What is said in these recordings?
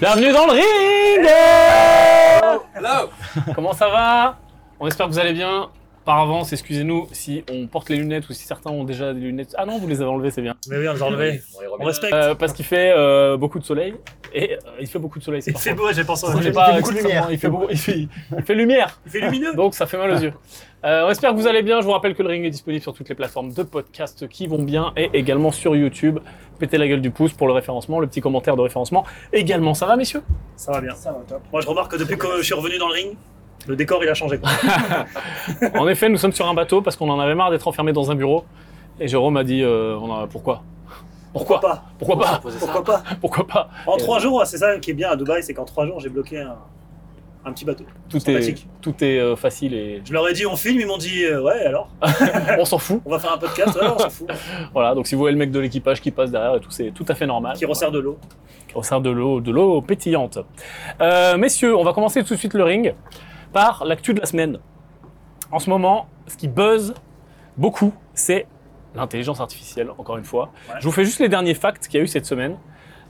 Bienvenue dans le ring Hello. Comment ça va? On espère que vous allez bien. Par avance, excusez-nous si on porte les lunettes ou si certains ont déjà des lunettes. Ah non, vous les avez enlevées, c'est bien. Mais oui, on les a enlevés. On respecte. Euh, parce qu'il fait euh, beaucoup de soleil. Et euh, il fait beaucoup de soleil, c'est Il pas fait beau, j'ai pensé. Il fait beaucoup de lumière. Il fait, beau- il fait- il fait lumière. Il fait lumineux. Donc ça fait mal aux yeux. Euh, on espère que vous allez bien. Je vous rappelle que le ring est disponible sur toutes les plateformes de podcast qui vont bien et également sur YouTube. Pétez la gueule du pouce pour le référencement, le petit commentaire de référencement. Également, ça va messieurs? Ça va bien. Moi, je remarque que depuis que je suis revenu dans le ring, le décor il a changé. quoi. En effet, nous sommes sur un bateau parce qu'on en avait marre d'être enfermés dans un bureau. Et Jérôme a dit euh, on a- pourquoi? Pourquoi pas? Pourquoi pas? Pourquoi pas? Pourquoi pas? En trois jours, c'est ça qui est bien à Dubaï, c'est qu'en trois jours, j'ai bloqué un, un petit bateau. Tout est, tout est euh, facile et Je leur ai dit on filme, ils m'ont dit euh, ouais alors, on s'en fout. on va faire un podcast, ouais, on s'en fout. Voilà, donc si vous voyez le mec de l'équipage qui passe derrière et tout, c'est tout à fait normal. Qui resserre de l'eau. Qui resserre de l'eau, de l'eau pétillante. Euh, messieurs, on va commencer tout de suite le ring par l'actu de la semaine. En ce moment, ce qui buzz beaucoup, c'est l'intelligence artificielle, encore une fois. Ouais. Je vous fais juste les derniers facts qu'il y a eu cette semaine.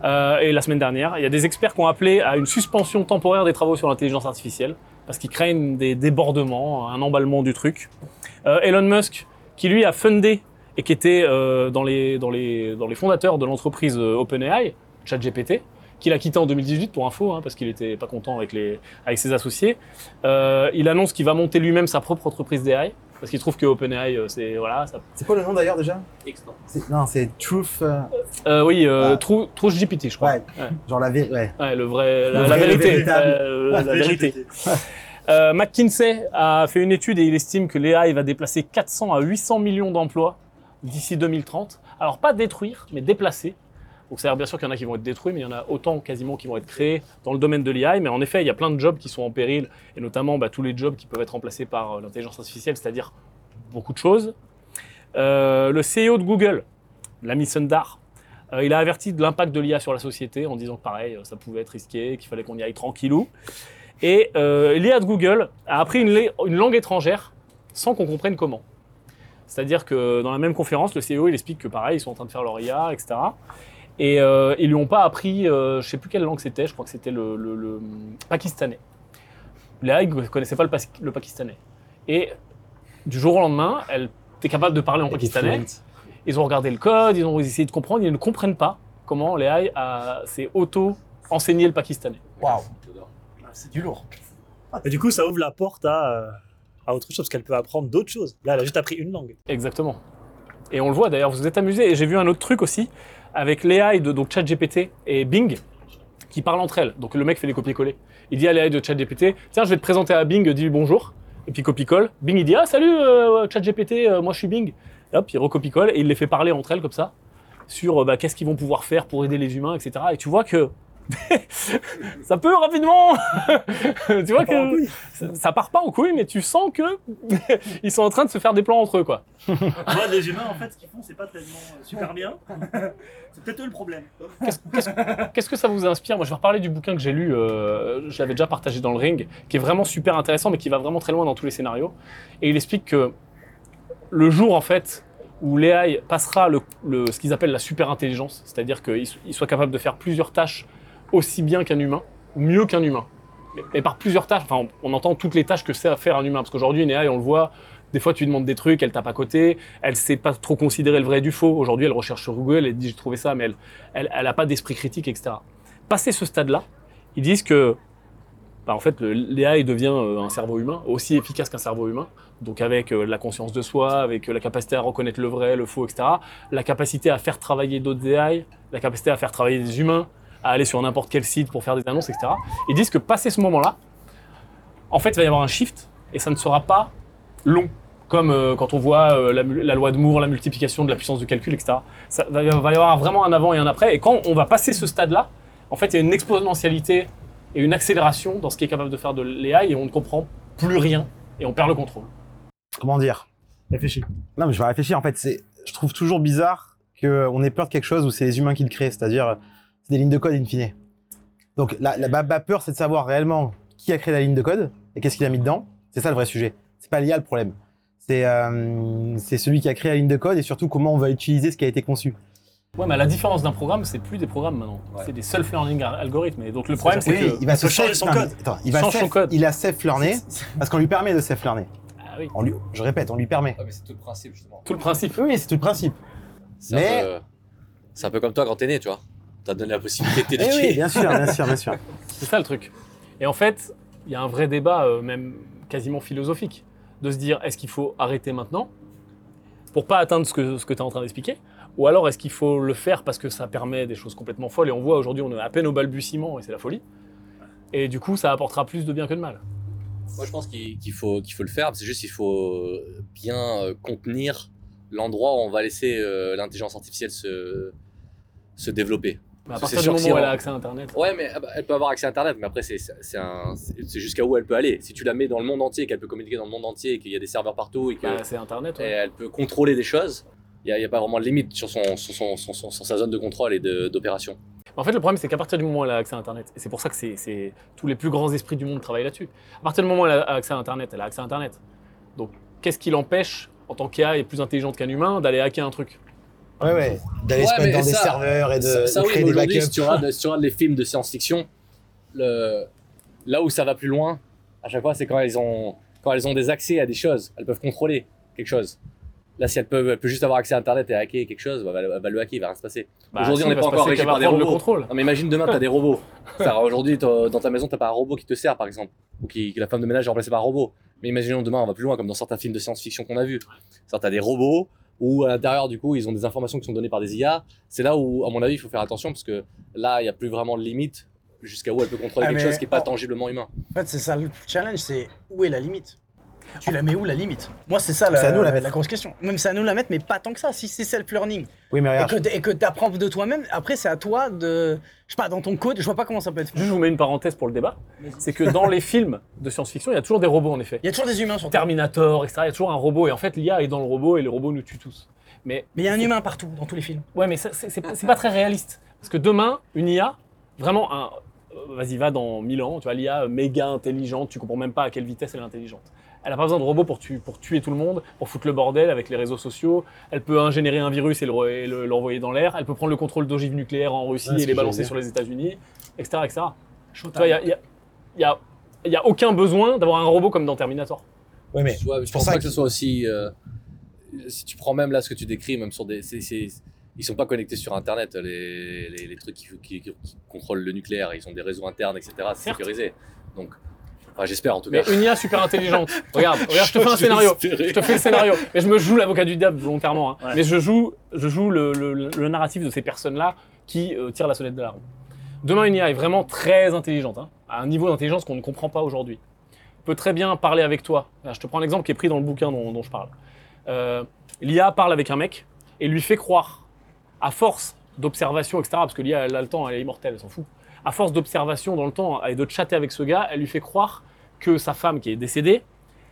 euh, et la semaine dernière, il y a des experts qui ont appelé à une suspension temporaire des travaux sur l'intelligence artificielle parce qu'ils craignent des débordements, un emballement du truc. Euh, Elon Musk, qui lui a fundé et qui était euh, dans, les, dans, les, dans les fondateurs de l'entreprise OpenAI, ChatGPT, qu'il a quitté en 2018 pour info, hein, parce qu'il n'était pas content avec, les, avec ses associés. Euh, il annonce qu'il va monter lui-même sa propre entreprise d'AI, parce qu'il trouve que OpenAI, euh, c'est voilà, ça C'est quoi le nom d'ailleurs déjà? Non C'est- Non, c'est Truth. euh, Euh, oui, euh, Ah. True GPT, je crois. Ouais. Genre la vérité. Ouais. Ouais, le vrai, la, Le la vrai, le vérité. euh, la vérité. Euh, McKinsey a fait une étude et il estime que l'AI va déplacer 400 à 800 millions d'emplois d'ici 2030. Alors pas détruire, mais déplacer. Donc c'est bien sûr qu'il y en a qui vont être détruits, mais il y en a autant quasiment qui vont être créés dans le domaine de l'AI. Mais en effet, il y a plein de jobs qui sont en péril, et notamment bah, tous les jobs qui peuvent être remplacés par euh, l'intelligence artificielle, c'est-à-dire beaucoup de choses. Euh, le CEO de Google, l'ami Sundar, euh, il a averti de l'impact de l'IA sur la société en disant que pareil, euh, ça pouvait être risqué, qu'il fallait qu'on y aille tranquillou. Et l'IA de Google a appris une, une langue étrangère sans qu'on comprenne comment. C'est-à-dire que dans la même conférence, le CEO il explique que pareil, ils sont en train de faire leur IA, etc. Et euh, ils lui ont pas appris, euh, je sais plus quelle langue c'était, je crois que c'était le, le- le pakistanais. L'IA ne connaissait pas le, pakistanais. Et du jour au lendemain, elle était capable de parler en pakistanais. Ils ont regardé le code, ils ont essayé de comprendre, ils ne comprennent pas comment l'AI a- s'est auto-enseigné le pakistanais. Waouh. C'est du lourd. Et du coup, ça ouvre la porte à, euh, à autre chose, parce qu'elle peut apprendre d'autres choses. Là, elle a juste appris une langue. Exactement. Et on le voit d'ailleurs, vous vous êtes amusés. Et j'ai vu un autre truc aussi avec l'AI de donc ChatGPT et Bing qui parlent entre elles. Donc le mec fait les copier-coller. Il dit à l'AI de ChatGPT Tiens, je vais te présenter à Bing, dis bonjour. Et puis copie-colle. Bing il dit Ah, salut euh, ChatGPT, euh, moi je suis Bing. Et hop, il recopie-colle et il les fait parler entre elles comme ça sur euh, bah, qu'est-ce qu'ils vont pouvoir faire pour aider les humains, etc. Et tu vois que ça peut rapidement. tu vois en que ça, ça part pas en couille, mais tu sens que ils sont en train de se faire des plans entre eux, quoi. Moi, les humains, en fait, ce qu'ils font, c'est pas tellement euh, super bien. c'est peut-être eux le problème. Qu'est-ce que ça vous inspire? Moi, je vais reparler du bouquin que j'ai lu, euh, je l'avais déjà partagé dans le ring, qui est vraiment super intéressant, mais qui va vraiment très loin dans tous les scénarios. Et il explique que le jour, en fait, où l'AI passera le, le- ce qu'ils appellent la super intelligence, c'est-à-dire qu'il so- il soit capable de faire plusieurs tâches aussi bien qu'un humain, mieux qu'un humain. Mais, par plusieurs tâches, enfin, on, entend toutes les tâches que sait à faire un humain, parce qu'aujourd'hui, une AI, on le voit, des fois, tu lui demandes des trucs, elle tape à côté, elle sait pas trop considérer le vrai du faux. Aujourd'hui, elle recherche sur Google, elle dit j'ai trouvé ça, mais elle, elle, pas d'esprit critique, etc. Passé ce stade-là, ils disent que, bah, en fait, l'AI devient euh, un cerveau humain, aussi efficace qu'un cerveau humain. Donc avec euh, la conscience de soi, avec euh, la capacité à reconnaître le vrai, le faux, etc. La capacité à faire travailler d'autres AI, la capacité à faire travailler des humains, à aller sur n'importe quel site pour faire des annonces, etc. Ils disent que passé ce moment-là, en fait, il va y avoir un shift et ça ne sera pas long. Comme euh, quand on voit euh, la, loi de Moore, la multiplication de la puissance de calcul, etc. Ça va, va y avoir vraiment un avant et un après. Et quand on va passer ce stade-là, en fait, il y a une exponentialité et une accélération dans ce qui est capable de faire de l'AI et on ne comprend plus rien et on perd le contrôle. Comment dire? Réfléchis. Non, mais je vais réfléchir. En fait, c'est, je trouve toujours bizarre qu'on ait peur de quelque chose où c'est les humains qui le créent, c'est-à-dire c'est des lignes de code in fine. Donc la, la, ma- ma peur, c'est de savoir réellement qui a créé la ligne de code et qu'est-ce qu'il a mis dedans. C'est ça le vrai sujet. C'est pas l'IA le problème. C'est euh, c'est celui qui a créé la ligne de code et surtout comment on va utiliser ce qui a été conçu. Ouais, mais la différence d'un programme, c'est plus des programmes maintenant. Ouais. C'est des self-learning al- algorithmes. Et donc le problème, c'est Oui, que. il va se changer self- son code. Attends, il va Change son self- code. Il a self-learné parce qu'on lui permet de self-learner. Ah oui. On lui- Je répète, on lui permet. Ouais, mais c'est tout le principe, justement. Tout le principe. Oui, c'est tout le principe. Mais- peu, c'est un peu comme toi quand t'es né, tu vois. T'as donné la possibilité de Eh t'éduquer. oui, bien sûr, bien sûr, bien sûr. C'est ça le truc. Et en fait, il y a un vrai débat, euh, même quasiment philosophique, de se dire est-ce qu'il faut arrêter maintenant pour pas atteindre ce que, ce que tu es en train d'expliquer? Ou alors est-ce qu'il faut le faire parce que ça permet des choses complètement folles? Et on voit aujourd'hui, on est à peine au balbutiement et c'est la folie. Et du coup, ça apportera plus de bien que de mal. Moi, je pense qu'il faut, qu'il faut le faire. C'est juste qu'il faut bien euh, contenir l'endroit où on va laisser euh, l'intelligence artificielle se, se développer. Mais à partir du moment si où elle a accès à Internet. Ouais, mais ah bah, elle peut avoir accès à Internet, mais après, c'est jusqu'à où elle peut aller. Si tu la mets dans le monde entier, qu'elle peut communiquer dans le monde entier, et qu'il y a des serveurs partout, et bah, c'est Internet. ouais. elle peut contrôler des choses, il n'y a, il y a pas vraiment de limite sur, son, sur, son- son- son- sur sa zone de contrôle et d'opération. En fait, le problème, c'est qu'à partir du moment où elle a accès à Internet, et c'est pour ça que c'est- tous les plus grands esprits du monde travaillent là-dessus. À partir du moment où elle a accès à Internet, elle a accès à Internet. Donc, qu'est-ce qui l'empêche, en tant qu'IA et plus intelligente qu'un humain, d'aller hacker un truc? Ouais, ouais. D'aller Ouais, se mettre dans des ça- serveurs et de, ça, ça, de oui, créer mais des backups. si tu regardes, si tu regardes les films de science-fiction, le- là où ça va plus loin, à chaque fois, c'est quand elles, ont, quand elles ont des accès à des choses. Elles peuvent contrôler quelque chose. Là, si elle peut, elle peut juste avoir accès à Internet et hacker quelque chose, bah, elle, va, elle va le hacker, il va rien se passer. Bah, Aujourd'hui, si, on n'est pas encore régi par des prendre le robots. contrôle. Non, mais imagine demain, tu as des robots. Aujourd'hui, dans ta maison, tu pas un robot qui te sert, par exemple. Ou qui, que la femme de ménage est remplacée par un robot. Mais imaginons demain, on va plus loin, comme dans certains films de science-fiction qu'on a vus. Tu as des robots où à l'intérieur, du coup, ils ont des informations qui sont données par des IA. C'est là où, à mon avis, il faut faire attention parce que là, il n'y a plus vraiment de limite jusqu'à où elle peut contrôler Ah, quelque chose qui n'est pas oh. tangiblement humain. En fait, c'est ça le challenge, c'est où est la limite? Tu la mets où la limite? Moi, c'est ça la, C'est à nous la la, mettre. grosse question. Même c'est à nous la mettre, mais pas tant que ça. Si c'est self-learning Oui, mais et regarde. que, et que tu apprends de toi-même, après, c'est à toi de. Je sais pas, dans ton code, je vois pas comment ça peut être fait. Juste, je vous mets une parenthèse pour le débat. C'est que dans les films de science-fiction, il y a toujours des robots, en effet. Il y a toujours des humains sur. Terminator, etc. Il y a toujours un robot. Et en fait, l'IA est dans le robot et le robot nous tue tous. Mais Mais il y a un humain partout, dans tous les films. Ouais, mais c'est pas, pas très réaliste. Parce que demain, une IA, vraiment, un, euh, vas-y, va dans 1000 ans, tu vois, l'IA méga intelligente, tu comprends même pas à quelle vitesse elle est intelligente. Elle n'a pas besoin de robots pour, tu- pour tuer tout le monde, pour foutre le bordel avec les réseaux sociaux. Elle peut ingénérer un virus et le le- l'envoyer dans l'air. Elle peut prendre le contrôle d'ogives nucléaires en Russie Ouais, et les balancer sur les États-Unis, etc. etc. Tu vois, il n'y a, y a- y a- y a aucun besoin d'avoir un robot comme dans Terminator. Oui, mais je pense pas que que- ce soit aussi. euh, si tu prends même là ce que tu décris, même sur des. c'est- c'est- ils sont pas connectés sur Internet, les, les, les trucs qui, qui- qui contrôlent le nucléaire. Ils ont des réseaux internes, etc. C'est sécurisé. Donc, enfin, j'espère en tout Mais cas. une IA super intelligente. regarde, regarde, je te fais un scénario. Je te fais le scénario. Et je me joue l'avocat du diable volontairement. hein. Ouais. Mais je joue, je joue le, le- le narratif de ces personnes-là qui euh, tirent la sonnette d'alarme. Demain, une IA est vraiment très intelligente, hein, à un niveau d'intelligence qu'on ne comprend pas aujourd'hui. Peut très bien parler avec toi. Je te prends un exemple qui est pris dans le bouquin dont, dont je parle. Euh, L'IA parle avec un mec et lui fait croire, à force d'observation, etc., parce que l'IA, elle a le temps, elle est immortelle, elle s'en fout. À force d'observation dans le temps et de chatter avec ce gars, elle lui fait croire que sa femme qui est décédée,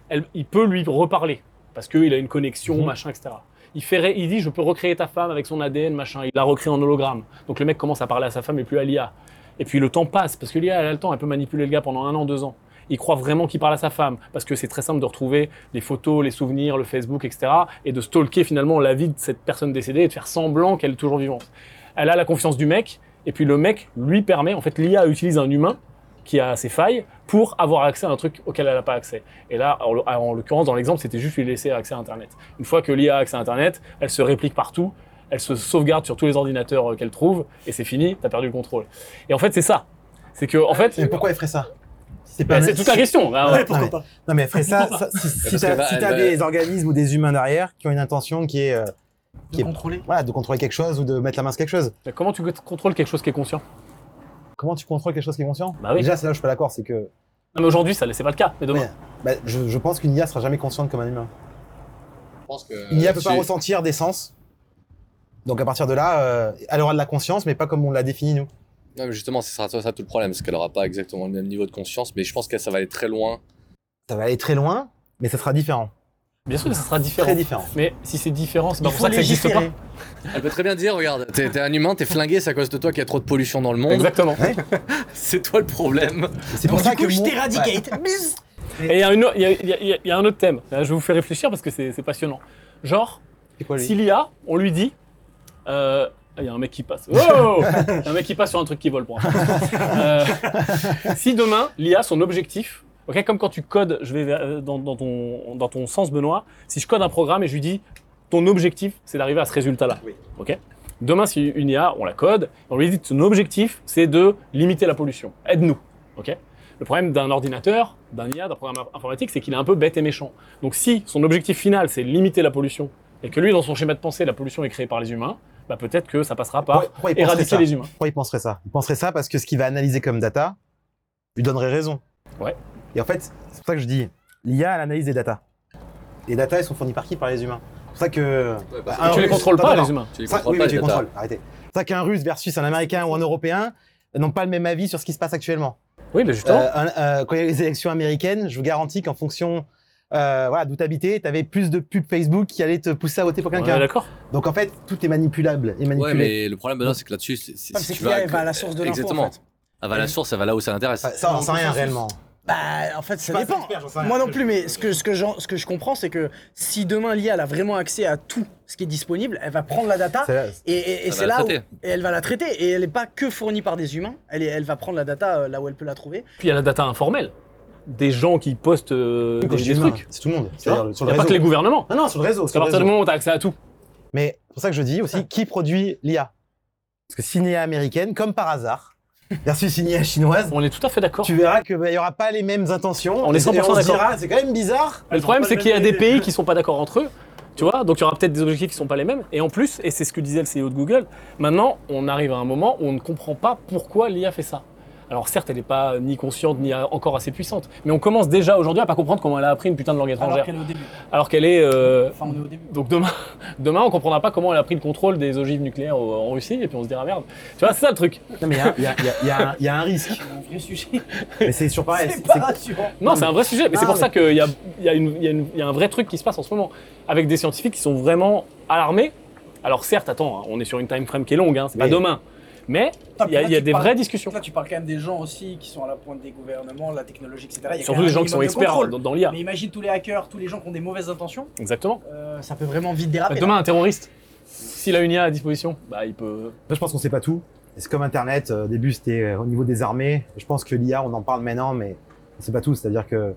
elle- il peut lui reparler parce qu'il a une connexion, Mhm. machin, etc. Il, fait, il dit, je peux recréer ta femme avec son ADN, machin. Il la recrée en hologramme. Donc le mec commence à parler à sa femme et plus à l'IA. Et puis le temps passe, parce que l'IA, elle a le temps, elle peut manipuler le gars pendant un an, deux ans. Il croit vraiment qu'il parle à sa femme, parce que c'est très simple de retrouver les photos, les souvenirs, le Facebook, etc. Et de stalker finalement la vie de cette personne décédée et de faire semblant qu'elle est toujours vivante. Elle a la confiance du mec, et puis le mec lui permet, en fait l'IA utilise un humain qui a ses failles pour avoir accès à un truc auquel elle n'a pas accès. Et là, en, l'o- en l'occurrence, dans l'exemple, c'était juste lui laisser accès à Internet. Une fois que l'IA a accès à Internet, elle se réplique partout, elle se sauvegarde sur tous les ordinateurs euh, qu'elle trouve, et c'est fini, t'as perdu le contrôle. Et en fait, c'est ça. C'est que, en fait, Mais pourquoi elle ferait ça? C'est bah, toute la question. Bah, ouais. Ouais, pourquoi mais- pas? Non, mais elle ferait ça, ça- si, si va- des organismes ou des humains derrière qui ont une intention qui est, euh, De Qui est- contrôler. voilà, de contrôler quelque chose ou de mettre la main sur quelque chose. Mais Comment tu contrôles quelque chose qui est conscient? Comment tu contrôles quelque chose qui est conscient? Bah oui. Déjà, c'est là où je suis pas d'accord, c'est que Non, mais aujourd'hui, ça, c'est pas le cas. Mais demain. Ouais. bah, je, je pense qu'une IA sera jamais consciente comme un humain. Je pense que. Une IA peut pas c'est- ressentir des sens. Donc à partir de là, euh, elle aura de la conscience, mais pas comme on l'a défini nous. Non, mais justement, ce sera ça, ça tout le problème, parce qu'elle aura pas exactement le même niveau de conscience, mais je pense que ça va aller très loin. Ça va aller très loin, mais ça sera différent. Bien sûr, ça sera différent. Très différent. Mais si c'est différent, c'est pas pour ça que ça n'existe pas. Elle peut très bien dire, regarde, t'es un humain, t'es flingué, c'est à cause de toi qu'il y a trop de pollution dans le monde. Exactement. C'est toi le problème. C'est pour Donc, ça du coup, que je mon- t'éradicate. Bzzz. Et il y, a une y a- y a- y a- y a un autre thème. Là, je vais vous faire réfléchir parce que c'est passionnant. Genre, C'est quoi lui si l'IA, on lui dit, euh, Ah, Il y a un mec qui passe. Oh Il y a un mec qui passe sur un truc qui vole pour un Euh, Si demain, l'IA, son objectif, ok, comme quand tu codes, je vais euh, dans, dans ton, dans ton sens, Benoît, si je code un programme et je lui dis, ton objectif, c'est d'arriver à ce résultat-là. Oui. ok Demain, si une IA, on la code, on lui dit, ton objectif, c'est de limiter la pollution. Aide-nous. ok le problème d'un ordinateur, d'un IA, d'un programme informatique, c'est qu'il est un peu bête et méchant. Donc si son objectif final, c'est limiter la pollution, et que lui, dans son schéma de pensée, la pollution est créée par les humains, bah peut-être que ça passera par Pourquoi- pourquoi éradiquer ça les humains. Pourquoi il penserait ça? Il penserait ça parce que ce qu'il va analyser comme data lui donnerait raison. Ouais. Et en fait, c'est pour ça que je dis, l'IA, elle analyse des data. Les data, elles sont fournies par qui? Par les humains. C'est pour ça que. parce un tu les Russe- contrôles pas, attends. les humains. Tu les Ça- contrôles oui, pas, oui, tu les les data. contrôles. Arrêtez. C'est ça qu'un Russe versus un Américain ou un Européen n'ont pas le même avis sur ce qui se passe actuellement. Oui, mais justement. Euh, un- euh, quand il y a les élections américaines, je vous garantis qu'en fonction euh, voilà, d'où t'habitais, t'avais plus de pubs Facebook qui allaient te pousser à voter pour on est quelqu'un. d'accord. Donc en fait, tout est manipulable et manipulé. Ouais, mais le problème, Benoît, c'est que là-dessus, c'est si c'est tu vas. elle va à la source de l'info, Exactement. en fait. Elle va à la source, elle va là où ça l'intéresse. Ça, ça, on sait rien réellement. Bah, en fait, ça dépend. expert, sais. Moi non plus, mais ce que, ce, que j'en- ce que je comprends, c'est que si demain l'IA elle a vraiment accès à tout ce qui est disponible, elle va prendre la data C'est là- et, et- et Elle c'est va la là où traiter. et elle va la traiter. Et elle n'est pas que fournie par des humains, elle, est- elle va prendre la data euh, là où elle peut la trouver. Puis il y a la data informelle. Des gens qui postent euh, des, trucs. C'est tout le monde. Il n'y a pas que les gouvernements. Non, non, sur le réseau. Qu'à le partir du réseau. moment où tu as accès à tout. Mais c'est pour ça que je dis aussi qui produit l'IA. Parce que IA américaine, comme par hasard, versus une IA chinoise, On est tout à fait d'accord. tu verras qu'il n'y aura pas les mêmes intentions. On est Et 100% on se d'accord. c'est quand même bizarre. Mais le problème, c'est qu'il y a des pays qui sont pas d'accord entre eux. Tu vois, donc il y aura peut-être des objectifs qui sont pas les mêmes. Et en plus, et c'est ce que disait le CEO de Google, maintenant, on arrive à un moment où on ne comprend pas pourquoi l'IA fait ça. Alors certes, elle n'est pas ni consciente ni encore assez puissante, mais on commence déjà aujourd'hui à pas comprendre comment elle a appris une putain de langue étrangère. Alors qu'elle est au début. Alors qu'elle est. euh, Enfin, on est au début. Donc demain, demain, on comprendra pas comment elle a pris le contrôle des ogives nucléaires en Russie, et puis on se dira merde. Tu vois, c'est ça le truc. Non, mais il y a- y y y un- il y a un risque. C'est un vrai sujet. Mais c'est sur pareil. C'est pas rassurant. Non, c'est un vrai sujet, mais c'est pour mais- ça qu'il y a, un vrai truc qui se passe en ce moment, avec des scientifiques qui sont vraiment alarmés. Alors certes, attends, hein, on est sur une time frame qui est longue, hein, c'est pas demain, mais il y a, là, y des parles- vraies discussions. Là, tu parles quand même des gens aussi qui sont à la pointe des gouvernements, la technologie, etc. Il y a Surtout des gens qui sont de experts contrôle. dans, dans l'IA. Mais imagine tous les hackers, tous les gens qui ont des mauvaises intentions, Exactement. euh, ça peut vraiment vite déraper. Demain, un terroriste, s'il a une IA à disposition, bah il peut. Là, je pense qu'on sait pas tout. C'est comme Internet. euh, Au début, c'était euh, au niveau des armées. Je pense que l'IA, on en parle maintenant, mais on sait pas tout. C'est-à-dire que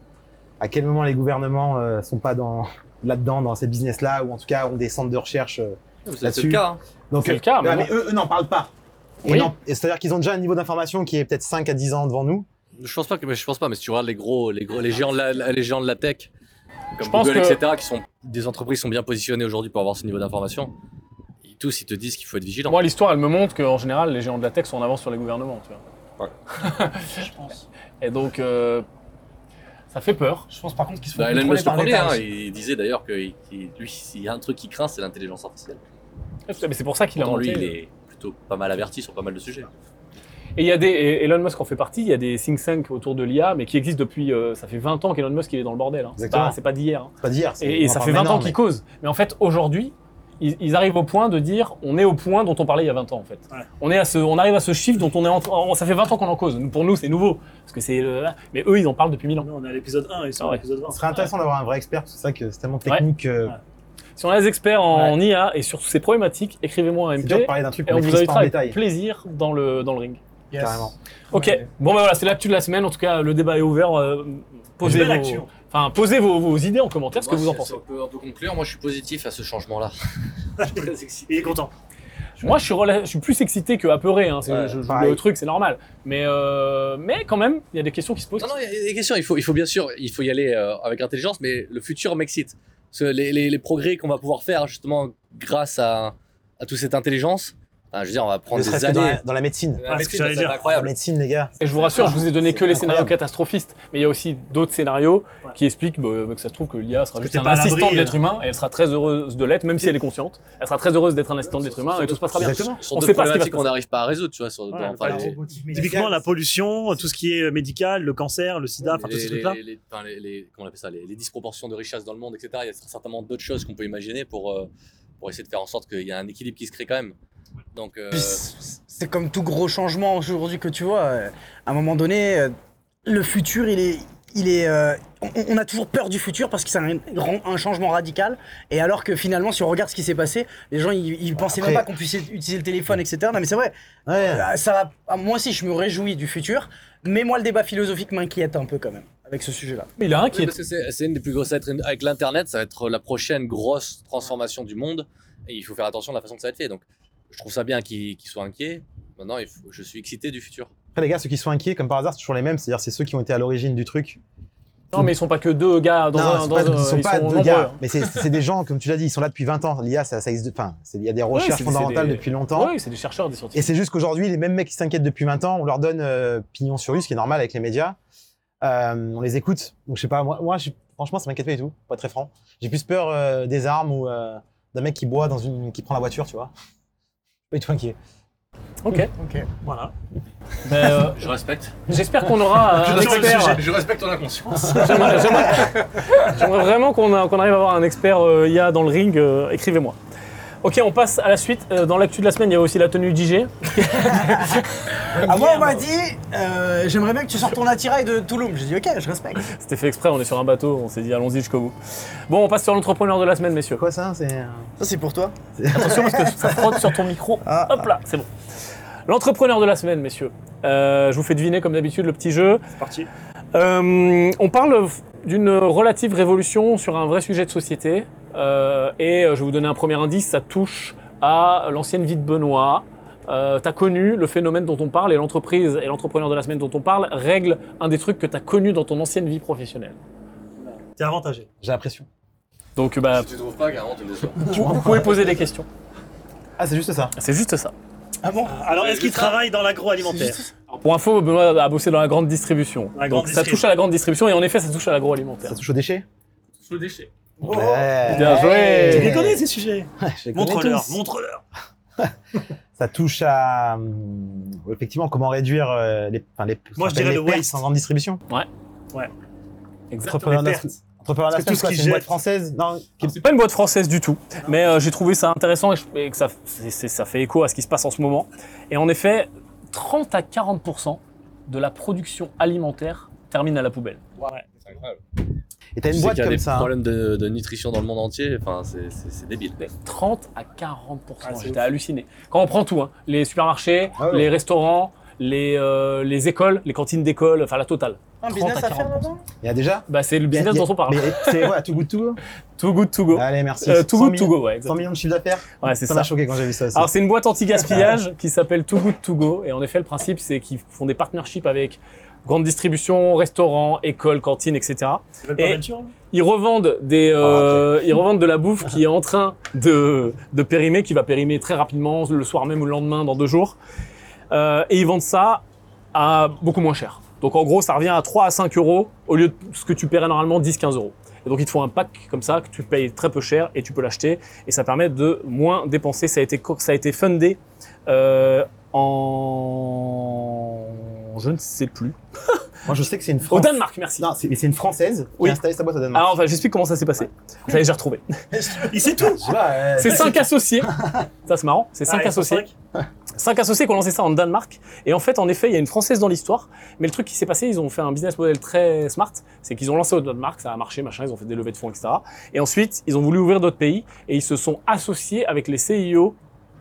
à quel moment les gouvernements euh, sont pas dans là-dedans, dans ces business-là, ou en tout cas ont des centres de recherche. euh, C'est Là-dessus. le cas. hein. Donc, C'est le cas, euh, mais mais eux, eux n'en parlent pas. Et Oui. non- et c'est-à-dire qu'ils ont déjà un niveau d'information qui est peut-être 5 à 10 ans devant nous. Je pense pas que, mais je pense pas, mais si tu regardes les gros, les gros, les géants de la, les géants de la tech, comme Je pense Google, que- etc., qui sont des entreprises qui sont bien positionnées aujourd'hui pour avoir ce niveau d'information, ils- tous ils te disent qu'il faut être vigilant. Moi, l'histoire, elle me montre qu'en général, les géants de la tech sont en avance sur les gouvernements. Tu vois. Je pense. Et donc, euh, ça fait peur. Je pense par contre qu'ils se font Bah, contrôler par l'État hein, il disait d'ailleurs que il- qu'il- lui, s'il y a un truc qui craint, c'est l'intelligence artificielle. Mais c'est pour ça qu'il a monté. lui, il est plutôt pas mal averti sur pas mal de sujets. Et il y a des, et Elon Musk en fait partie, il y a des think tanks autour de l'IA, mais qui existent depuis, euh, ça fait 20 ans qu'Elon Musk il est dans le bordel. hein. C'est pas, d'hier. hein. C'est pas c'est- Et, ça fait 20 maintenant, ans qu'ils mais- causent. Mais en fait, aujourd'hui, ils, ils arrivent au point de dire, on est au point dont on parlait il y a 20 ans en fait. Ouais. On, est à ce, on arrive à ce chiffre dont on est en train- ça fait 20 ans qu'on en cause. Nous, Pour nous, c'est nouveau. Parce que c'est, euh, mais eux, ils en parlent depuis 1000 ans. On est à l'épisode 1 et ils sont Ah à ouais. l'épisode 20. Ce serait intéressant d'avoir un vrai expert, c'est ça que c'est tellement technique. Si on a des experts en, Ouais. en IA et sur ces problématiques, écrivez-moi un C'est dur de MP parler d'un truc et on vous invitera avec détail. plaisir dans le, dans le ring. Yes. Carrément. Ok, Ouais. bon ben voilà, c'est l'actu de la semaine. En tout cas, le débat est ouvert. euh, posez, vos, actu. enfin, posez vos, vos idées en commentaire, ce que vous en pensez. On peut, on peut conclure. Moi, je suis positif à ce changement-là. Très excité. Il est content. Moi, je suis, rela- je suis plus excité que apeuré. Hein. Ouais, je- je- pareil. le truc, c'est normal. Mais, euh, mais quand même, il y a des questions qui se posent. Non, non, il y a des questions. Il faut, il faut bien sûr, il faut y aller euh, avec intelligence, mais le futur m'excite. Les- les progrès qu'on va pouvoir faire justement grâce à, à toute cette intelligence, enfin, je veux dire, on va Ne prendre des que dans années. la, dans la médecine. La ce que médecine, être dire. La incroyable. médecine, les gars. Et je vous rassure, je vous ai donné que les C'est scénarios incroyable. catastrophistes, mais il y a aussi d'autres scénarios Ouais. qui expliquent bah, que ça se trouve que l'IA sera que juste un assistant de euh. l'être humain et elle sera très heureuse de l'être, même si elle est consciente. Elle sera très heureuse d'être un assistant de l'être humain et tout se passera bien. Exactement. On deux sait pas ce qu'on n'arrive pas à résoudre, tu vois. Sur, dans- enfin, la les- Typiquement, la pollution, tout ce qui est médical, le cancer, le sida, enfin enfin, les- les- comment on appelle ça, les, disproportions de richesse dans le monde, etc. Il y a certainement d'autres choses qu'on peut imaginer pour, euh, pour essayer de faire en sorte qu'il y a un équilibre qui se crée quand même. Donc, euh, c'est comme tout gros changement aujourd'hui que tu vois. euh, À un moment donné, euh, le futur, il est, il est, euh, on, on a toujours peur du futur parce que c'est un, changement radical. Et alors que finalement, si on regarde ce qui s'est passé, les gens ils, ils pensaient après- même pas qu'on puisse utiliser le téléphone, etc. Non mais c'est vrai. Ouais. Ça va. Moi aussi, je me réjouis du futur. Mais moi, le débat philosophique m'inquiète un peu quand même avec ce sujet-là. Il est Oui, inquiet. parce que c'est une des plus grosses. Avec l'internet, ça va être la prochaine grosse transformation du monde. Et il faut faire attention à la façon que ça va être fait. Donc, je trouve ça bien qu'ils soient inquiets. Maintenant, il faut- je suis excité du futur. Après, les gars, ceux qui sont inquiets, comme par hasard, c'est toujours les mêmes. C'est-à-dire, c'est ceux qui ont été à l'origine du truc. Non, mais ils sont pas que deux gars dans non, un. c'est Dans pas, un- ils sont pas deux nombreux. gars. Mais c'est des gens, comme tu l'as dit, ils sont là depuis 20 ans. L'IA, ça, ça existe. Enfin, il y a des recherches fondamentales des- depuis longtemps. Oui, c'est des chercheurs, des Et scientifiques. c'est juste qu'aujourd'hui, les mêmes mecs qui s'inquiètent depuis 20 ans, on leur donne euh, pignon sur rue, ce qui est normal avec les médias. Euh, on les écoute. Donc, je sais pas, moi, moi je- franchement, ça m'inquiète pas du tout, pour être très franc. J'ai plus peur euh, des armes ou euh, d'un mec qui boit dans une, qui prend la voiture, tu vois. Pas du tout inquiet. Ok. Ok. Voilà. Ben, euh, Je respecte. J'espère qu'on aura euh, un expert. le Je respecte ton inconscience. J'aimerais j'aimerais- j'aimerais vraiment qu'on a- qu'on arrive à avoir un expert euh, IA dans le ring. euh, Écrivez-moi. Ok, on passe à la suite. Euh, dans l'actu de la semaine, il y a aussi la tenue d'IG. Ah, moi, on m'a dit, euh, j'aimerais bien que tu sortes ton attirail de Touloum. J'ai dit, ok, je respecte. C'était fait exprès, on est sur un bateau, on s'est dit allons-y jusqu'au bout. Bon, on passe sur l'entrepreneur de la semaine, messieurs. Quoi ça C'est. Ça, c'est pour toi. Attention parce que ça frotte sur ton micro. Ah. Hop là, c'est bon. L'entrepreneur de la semaine, messieurs. Euh, je vous fais deviner, comme d'habitude, le petit jeu. C'est parti. Euh, on parle d'une relative révolution sur un vrai sujet de société. Euh, et euh, je vais vous donner un premier indice, ça touche à l'ancienne vie de Benoît. Euh, tu as connu le phénomène dont on parle et l'entreprise et l'entrepreneur de la semaine dont on parle règle un des trucs que tu as connu dans ton ancienne vie professionnelle. T'es avantagé. J'ai l'impression. Donc bah, Si tu trouves pas, déçois. vous pouvez poser des questions. Ah, c'est juste ça. C'est juste ça. Ah bon? Alors, est-ce qu'il travaille dans l'agroalimentaire? Pour info, Benoît a bossé dans la grande distribution. La grande Donc ça touche à la grande distribution et en effet ça touche à l'agroalimentaire. Ça touche aux déchets? Sous le déchet. Ouais. Bien joué. Tu les connais, ces sujets Montre-leur, montre-leur. Ça touche à. hum, effectivement, comment réduire euh, les. Enfin, les Moi, je dirais les le pertes waste. en grande distribution. Exactement. Les de la- pertes. entrepreneur de la Parce que tout semaine, ce quoi, qui c'est une boîte française Non, qui- C'est pas une boîte française du tout, mais euh, j'ai trouvé ça intéressant et, je- et que ça, c'est- c'est- ça fait écho à ce qui se passe en ce moment. Et en effet, 30 à 40% de la production alimentaire termine à la poubelle. C'est incroyable. Et t'as Tu une sais boîte qu'il y a comme des ça. hein. problèmes de, de nutrition dans le monde entier. Enfin, c'est- c'est c'est débile. Mais 30 à 40 Ah, j'étais ouf. halluciné. Quand on prend tout, hein, les supermarchés, Ah ouais. les restaurants, les, euh, les écoles, les cantines d'école, enfin la totale. Un 30 business à à faire 40%. là-dedans? Il y a déjà? Bah, c'est le business a- dont on parle. Mais c'est ouais, tout good to go? Too good to go. Allez, merci. Euh, too 100 good to 000 go, ouais, 100 exactement. millions de chiffre d'affaires? Ouais, c'est Ça ça. m'a choqué quand j'ai vu ça aussi. Alors c'est une boîte anti-gaspillage qui s'appelle Too Good To Go et en effet le principe c'est qu'ils font des partnerships avec grande distribution, restaurants, écoles, cantines, etc. Et- Ils revendent des, euh, ils revendent de la bouffe qui est en train de, de périmer, qui va périmer très rapidement le soir même ou le lendemain dans deux jours, Euh, et ils vendent ça à beaucoup moins cher. Donc en gros ça revient à 3 à 5 euros au lieu de ce que tu paierais normalement 10-15 euros. Et donc ils te font un pack comme ça que tu payes très peu cher et tu peux l'acheter et ça permet de moins dépenser. Ça a été, ça a été fundé euh, en... Je ne sais plus. Moi, je sais que c'est une Au France. Danemark, merci. Non, c'est mais c'est une française Oui. qui a installé sa boîte au Danemark. Alors enfin, j'explique comment ça s'est passé. Ça y est, j'ai retrouvé. Il sait tout Je sais pas, euh, C'est cinq associés. Ça, c'est marrant. C'est cinq Ah, associés. cinq. Cinq associés qui ont lancé ça en Danemark. Et en fait, en effet, il y a une française dans l'histoire. Mais le truc qui s'est passé, ils ont fait un business model très smart. C'est qu'ils ont lancé au Danemark, ça a marché, machin, ils ont fait des levées de fonds, etc. Et ensuite, ils ont voulu ouvrir d'autres pays et ils se sont associés avec les CIO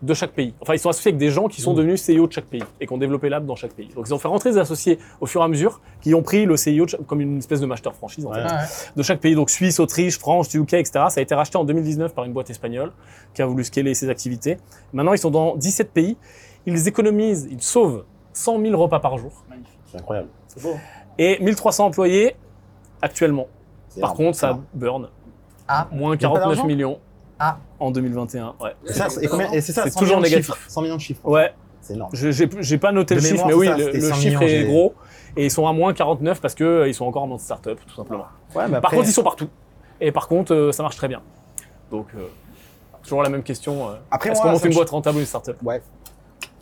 de chaque pays. Enfin, ils sont associés avec des gens qui sont Mmh. devenus CIO de chaque pays et qui ont développé l'app dans chaque pays. Donc, ils ont fait rentrer des associés au fur et à mesure qui ont pris le CIO chaque- comme une espèce de master franchise, en Ouais. fait Ah ouais. de chaque pays, donc Suisse, Autriche, France, UK, etc. Ça a été racheté en 2019 par une boîte espagnole qui a voulu scaler ses activités. Maintenant, ils sont dans 17 pays. Ils économisent, ils sauvent 100 000 repas par jour C'est incroyable. C'est beau. et 1300 employés actuellement. C'est Par énorme. contre, ça burn. Ah. Moins pas 49 d'argent? millions Ah. en 2021. Ouais. Et, ça, et combien- et c'est ça, C'est 100 toujours négatif. chiffres. 100 millions de chiffres. Ouais, C'est énorme. je- j'ai j'ai pas noté De le chiffre, mais oui, ça, le, c'était le 100 chiffre millions, est gros. Et ils sont à moins 49 parce qu'ils sont encore en mode start-up, tout simplement. Ouais, mais Par contre, ils sont partout. Et par contre, euh, ça marche très bien. Donc, euh, toujours la même question. euh, Après, Est-ce qu'on monte une boîte rentable ou une start-up? Ouais.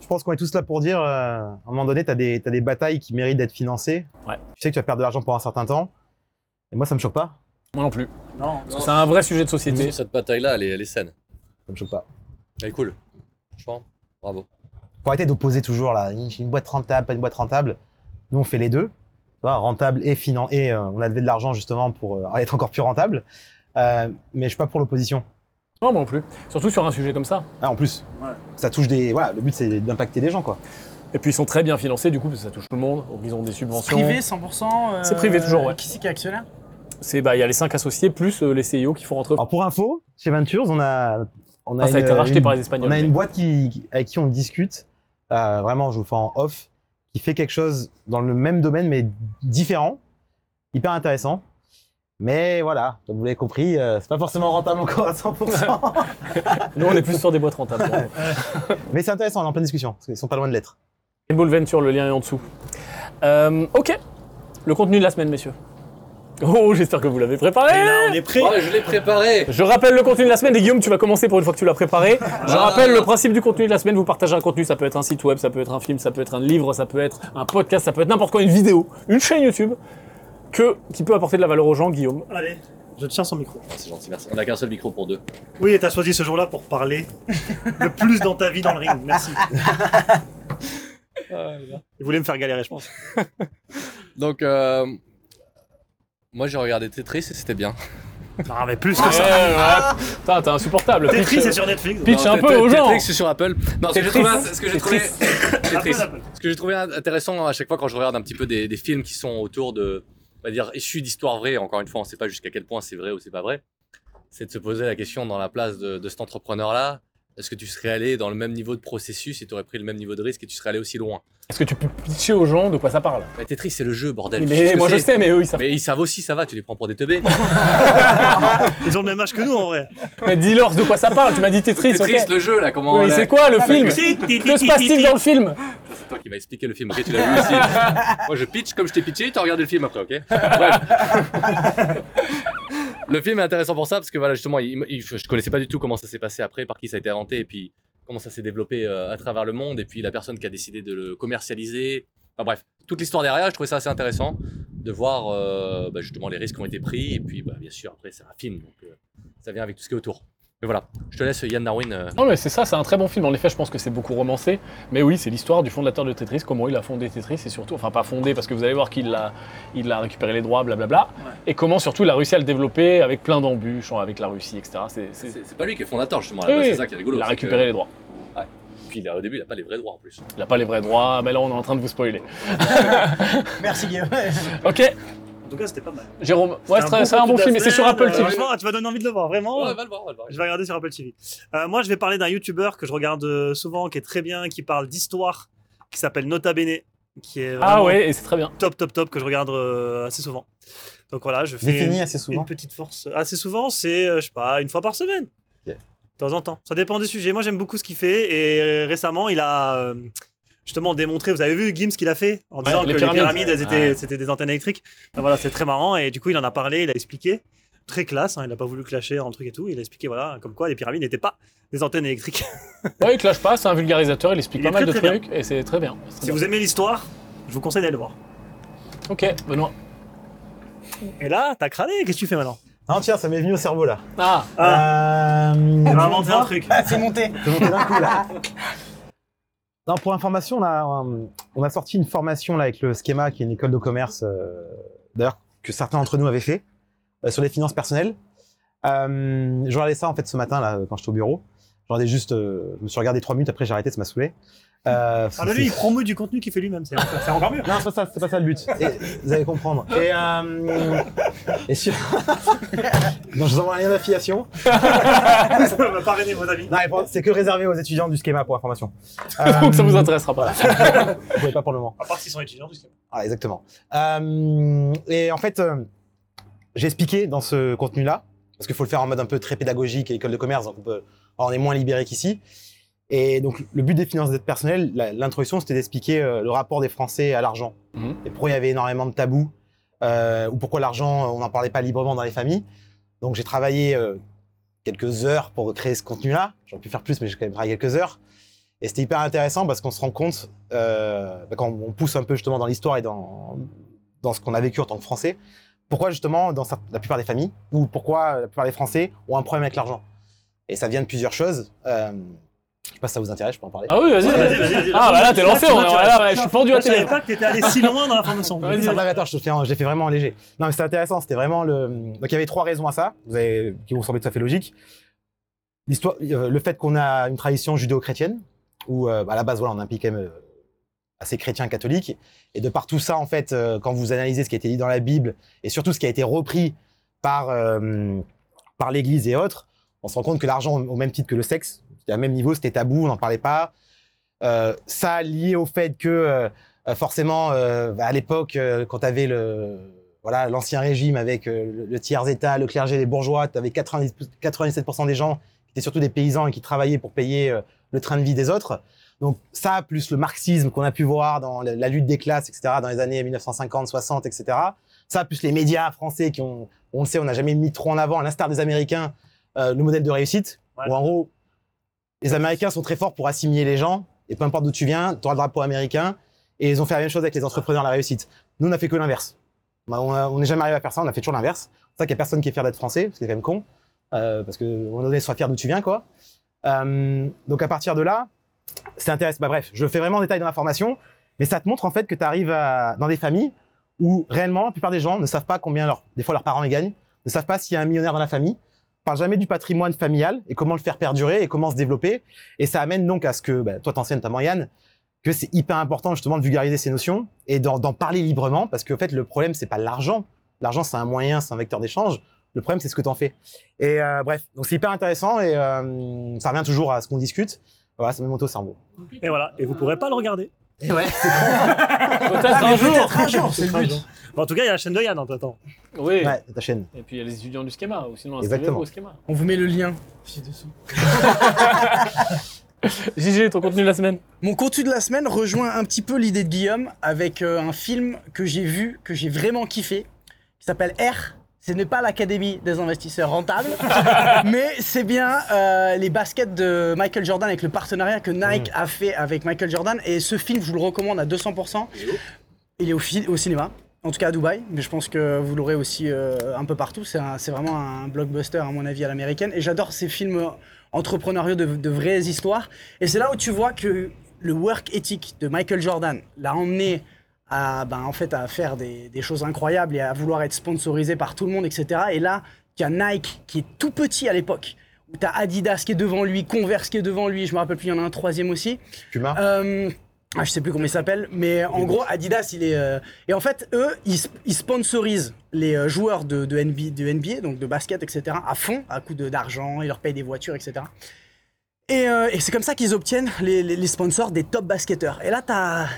Je pense qu'on est tous là pour dire, euh, à un moment donné, tu as, des batailles qui méritent d'être financées. Ouais. Tu sais que tu vas perdre de l'argent pour un certain temps. Et moi, ça me choque pas. Moi non plus. Non. Parce que c'est un vrai sujet de société. Cette bataille-là, elle est, elle est saine. Ça me choque pas. Elle est cool. Franchement, bravo. Faut arrêter d'opposer toujours là. Une une boîte rentable, pas une boîte rentable. Nous, on fait les deux. vois, rentable et finan et euh, on a levé de l'argent justement pour euh, être encore plus rentable. Euh, mais je suis pas pour l'opposition. Non, moi non plus. Surtout sur un sujet comme ça. Ah, en plus, Ouais. ça touche des. Voilà, le but c'est d'impacter des gens quoi. Et puis ils sont très bien financés, du coup, parce que ça touche tout le monde. Donc ils ont des subventions. Privé 100%. euh, C'est privé, toujours, ouais. Qui c'est qui est actionnaire? C'est bah il y a les cinq associés plus euh, les CIO qui font rentrer. Alors pour info, chez Ventures, on a on a Ah, ça a une- été racheté une- par les Espagnols. On a mais- une boîte qui, qui- avec qui on discute, euh, vraiment, je vous fais en off, qui fait quelque chose dans le même domaine mais différent, hyper intéressant. Mais voilà, comme vous l'avez compris, euh, c'est pas forcément rentable encore à 100%. Nous on est plus sur des boîtes rentables. mais c'est intéressant, on est en pleine discussion, parce qu'ils sont pas loin de l'être. Ball Venture, le lien est en dessous. Euh, ok. Le contenu de la semaine, messieurs. Oh, j'espère que vous l'avez préparé. Et là, on est prêt. Je l'ai préparé. Je rappelle le contenu de la semaine et Guillaume, tu vas commencer pour une fois que tu l'as préparé. Je Ah. rappelle le principe du contenu de la semaine. Vous partagez un contenu, ça peut être un site web, ça peut être un film, ça peut être un livre, ça peut être un podcast, ça peut être n'importe quoi, une vidéo, une chaîne YouTube que, qui peut apporter de la valeur aux gens, Guillaume. Allez, je tiens son micro. C'est gentil, merci. On a qu'un seul micro pour deux. Oui, et t'as choisi ce jour-là pour parler le plus dans ta vie dans le ring. Merci. Il voulait me faire galérer, je pense. Donc, euh, moi j'ai regardé Tetris et c'était bien. Non, mais plus que ça. Putain, t'es insupportable. Tetris, Pitch, c'est sur Netflix. Pitch Non, un peu aux gens. Tetris, c'est sur Apple. Non, ce que j'ai trouvé, ce que j'ai trouvé, Tetris. Tetris. Apple, Apple. Ce que j'ai trouvé intéressant à chaque fois quand je regarde un petit peu des, des films qui sont autour de, on va dire, issus d'histoires vraies, encore une fois, on ne sait pas jusqu'à quel point c'est vrai ou c'est pas vrai, c'est de se poser la question dans la place de, de cet entrepreneur-là, est-ce que tu serais allé dans le même niveau de processus et tu aurais pris le même niveau de risque et tu serais allé aussi loin? Est-ce que tu peux pitcher aux gens de quoi ça parle? Mais Tetris, c'est le jeu, bordel. Mais moi je sais, mais eux ils savent. Mais ils savent aussi, ça va, tu les prends pour des teubés. Ils ont le même âge que nous, en vrai. Mais dis-leur de quoi ça parle. Tu m'as dit Tetris, Tetris, ok. le jeu, là, comment Oui, on c'est quoi le film? ti, ti, Que se ti, passe-t-il ti, dans le film? C'est toi qui m'as expliqué le film, ok Tu l'as vu aussi. Moi je pitch comme je t'ai pitché, tu as regardé le film après, ok? Bref. le film est intéressant pour ça parce que voilà, justement, je connaissais pas du tout comment ça s'est passé après, par qui ça a été inventé et puis comment ça s'est développé euh, à travers le monde et puis la personne qui a décidé de le commercialiser. Enfin bref, toute l'histoire derrière, je trouvais ça assez intéressant de voir euh, bah, justement les risques qui ont été pris et puis bah, bien sûr, après c'est un film donc euh, ça vient avec tout ce qui est autour. Mais voilà, je te laisse Yann Darwin. euh, Non mais c'est ça, c'est un très bon film. En effet, je pense que c'est beaucoup romancé. Mais oui, c'est l'histoire du fondateur de Tetris, comment il a fondé Tetris et surtout, enfin pas fondé parce que vous allez voir qu'il a, il a récupéré les droits, blablabla. Et comment surtout il a réussi à le développer avec plein d'embûches, avec la Russie, etc. C'est, pas lui qui est fondateur justement, Oui, la c'est ça qui est rigolo. il a récupéré que- les droits. Puis il a- au début, il a pas les vrais droits en plus. Il n'a pas les vrais droits, mais là on est en train de vous spoiler. Merci Guillaume. Ok, tout cas, c'était pas mal. Jérôme. Ouais, c'est, un bon film et c'est sur Apple TV. euh, tu vas donner envie de le voir, vraiment. Ouais, va le voir, va le voir. Je vais regarder sur Apple TV. Euh, moi, je vais parler d'un YouTuber que je regarde euh, souvent, qui est très bien, qui parle d'histoire, qui s'appelle Nota Bene, qui est Ah vraiment ouais, et c'est très bien. top, top, top, que je regarde euh, assez souvent. Donc voilà, je fais une, assez souvent. une petite force. Assez souvent, c'est, euh, je sais pas, une fois par semaine. De temps en temps. Ça dépend des sujets. Moi, j'aime beaucoup ce qu'il fait. Et récemment, il a euh, justement démontré. Vous avez vu Gims qu'il a fait en disant les que pyramides. les pyramides, elles étaient, Ouais. c'était des antennes électriques. Ben voilà, c'est très marrant. Et du coup, il en a parlé, il a expliqué. Très classe, hein, il n'a pas voulu clasher le truc et tout. Il a expliqué, voilà, comme quoi les pyramides n'étaient pas des antennes électriques. Ouais, il clash pas, c'est un vulgarisateur, il explique Il pas mal de très, trucs et c'est très bien. C'est si bien. vous aimez l'histoire, je vous conseille d'aller le voir. Ok, Benoît. Et là, t'as crâné, qu'est-ce que tu fais maintenant? Non, tiens, ça m'est venu au cerveau là. Ah, Ah, Euh, il va inventer un truc. C'est monté. Vais monter d'un coup, là. Pour information, on a, euh, on a sorti une formation là, avec le Schema, qui est une école de commerce, euh, d'ailleurs, que certains d'entre nous avaient fait, euh, sur les finances personnelles. Je regardais ça en fait ce matin, là, quand j'étais au bureau. Je je me suis regardé trois minutes, après j'ai arrêté, ça m'a saoulé. Euh, Ah, bah lui, il promeut du contenu qu'il fait lui-même, c'est encore mieux. non, c'est pas ça, c'est pas ça le but. Et, vous allez comprendre. Et, euh, et sur... non, je vous envoie un lien d'affiliation. Ça va parrainer vos amis. Non, c'est que réservé aux étudiants du Schema pour information. donc ça vous Euh, intéressera pas. Vous pouvez pas pour le moment. À part s'ils sont étudiants, qui est- Ah, exactement. Euh, et en fait, euh, j'ai expliqué dans ce contenu-là, parce qu'il faut le faire en mode un peu très pédagogique et école de commerce, donc on, peut- on est moins libéré qu'ici. Et donc, le but des finances personnelles, l'introduction, c'était d'expliquer euh, le rapport des Français à l'argent. Mhm. Et pourquoi il y avait énormément de tabous, euh, ou pourquoi l'argent, on n'en parlait pas librement dans les familles. Donc, j'ai travaillé euh, quelques heures pour créer ce contenu-là. J'aurais pu faire plus, mais j'ai quand même travaillé quelques heures. Et c'était hyper intéressant parce qu'on se rend compte, bah, quand on pousse un peu justement dans l'histoire et dans, dans ce qu'on a vécu en tant que Français, pourquoi justement dans la plupart des familles, ou pourquoi la plupart des Français ont un problème avec l'argent. Et ça vient de plusieurs choses. Je sais pas si ça vous intéresse, je peux en parler. Ah oui, vas-y. Vas-y. Ah, bah là, t'es lancé. on est- là, je suis pendu à Je savais pas que t'étais allé si loin dans l'information. Attends, je j'ai fait vraiment en léger. Non, mais c'était intéressant. C'était vraiment le. Donc, il y avait trois raisons à ça, vous avez... qui vous sembler tout à fait logiques. L'histoire, euh, le fait qu'on a une tradition judéo-chrétienne, où euh, bah, à la base, voilà, on implique quand même euh, assez chrétien catholique, et de par tout ça, en fait, euh, quand vous analysez ce qui a été dit dans la Bible et surtout ce qui a été repris par euh, par l'Église et autres, on se rend compte que l'argent, au même titre que le sexe, c'était à même niveau, c'était tabou, on n'en parlait pas. Euh, ça lié au fait que euh, euh, forcément, bah, à l'époque, quand tu avais le, voilà, l'ancien régime avec le, le tiers état, le clergé, les bourgeois, tu avais 90, 97% des gens qui étaient surtout des paysans et qui travaillaient pour payer le train de vie des autres. Donc ça, plus le marxisme qu'on a pu voir dans la, la lutte des classes, etc., dans les années 1950, 60, etc. Ça, plus les médias français qui ont, on le sait, on n'a jamais mis trop en avant, à l'instar des Américains, euh, le modèle de réussite, Ouais. où en gros, les Américains sont très forts pour assimiler les gens, et peu importe d'où tu viens, tu auras le drapeau américain, et ils ont fait la même chose avec les entrepreneurs, la réussite. Nous, on a fait que l'inverse. Bah, On n'est jamais arrivé à faire ça, on a fait toujours l'inverse. C'est pour ça qu'il n'y a personne qui est fier d'être français, parce que c'est quand même con, euh, parce à moment donné, sois fier d'où tu viens, quoi. Euh, donc à partir de là, c'est intéressant. Bah, bref, je fais vraiment en détail dans l'information, mais ça te montre en fait que tu arrives à, dans des familles où réellement, la plupart des gens ne savent pas combien leur, des fois leurs parents y gagnent, ne savent pas s'il y a un millionnaire dans la famille, parlent jamais du patrimoine familial et comment le faire perdurer et comment se développer. Et ça amène donc à ce que, bah, toi t'enseignes notamment Yann, que c'est hyper important justement de vulgariser ces notions et d'en d'en parler librement parce qu'en fait le problème c'est pas l'argent. L'argent c'est un moyen, c'est un vecteur d'échange. Le problème c'est ce que t'en fais. Et euh, bref, donc c'est hyper intéressant et euh, ça revient toujours à ce qu'on discute. Voilà, ça me monte au cerveau. Et voilà. Et vous pourrez pas le regarder. Et ouais, Peut-être un jour. Peut-être un jour, c'est le but. Bon, en tout cas, il y a la chaîne de Yann en temps. Oui. ouais, ta chaîne. Et puis il y a les étudiants du schéma, ou sinon Exactement. inscrivez-vous au schéma. On vous met le lien ci-dessous. GG, ton contenu de la semaine. Mon contenu de la semaine rejoint un petit peu l'idée de Guillaume avec euh, un film que j'ai vu, que j'ai vraiment kiffé, qui s'appelle R. Ce n'est pas l'Académie des investisseurs rentables, mais c'est bien euh, les baskets de Michael Jordan avec le partenariat que Nike a fait avec Michael Jordan. Et ce film, je vous le recommande à 200%. Il est au, cinéma, en tout cas à Dubaï, mais je pense que vous l'aurez aussi euh, un peu partout. C'est vraiment un blockbuster, à mon avis, à l'américaine. Et j'adore ces films entrepreneuriaux de, de vraies histoires. Et c'est là où tu vois que le work ethic de Michael Jordan l'a emmené à, ben, en fait, à faire des, des choses incroyables et à vouloir être sponsorisé par tout le monde, etc. Et là, il y a Nike qui est tout petit à l'époque, où tu as Adidas qui est devant lui, Converse qui est devant lui, je me rappelle plus, il y en a un troisième aussi. Puma. Euh, ah, je sais plus comment il s'appelle, mais en gros, Adidas, il est. euh, Et en fait, eux, ils, sp- ils sponsorisent les euh, joueurs de, de, NBA, de NBA, donc de basket, etc., à fond, à coup d'argent, ils leur payent des voitures, etc. Et, euh, et c'est comme ça qu'ils obtiennent les, les- les sponsors des top basketteurs. Et là, t'as as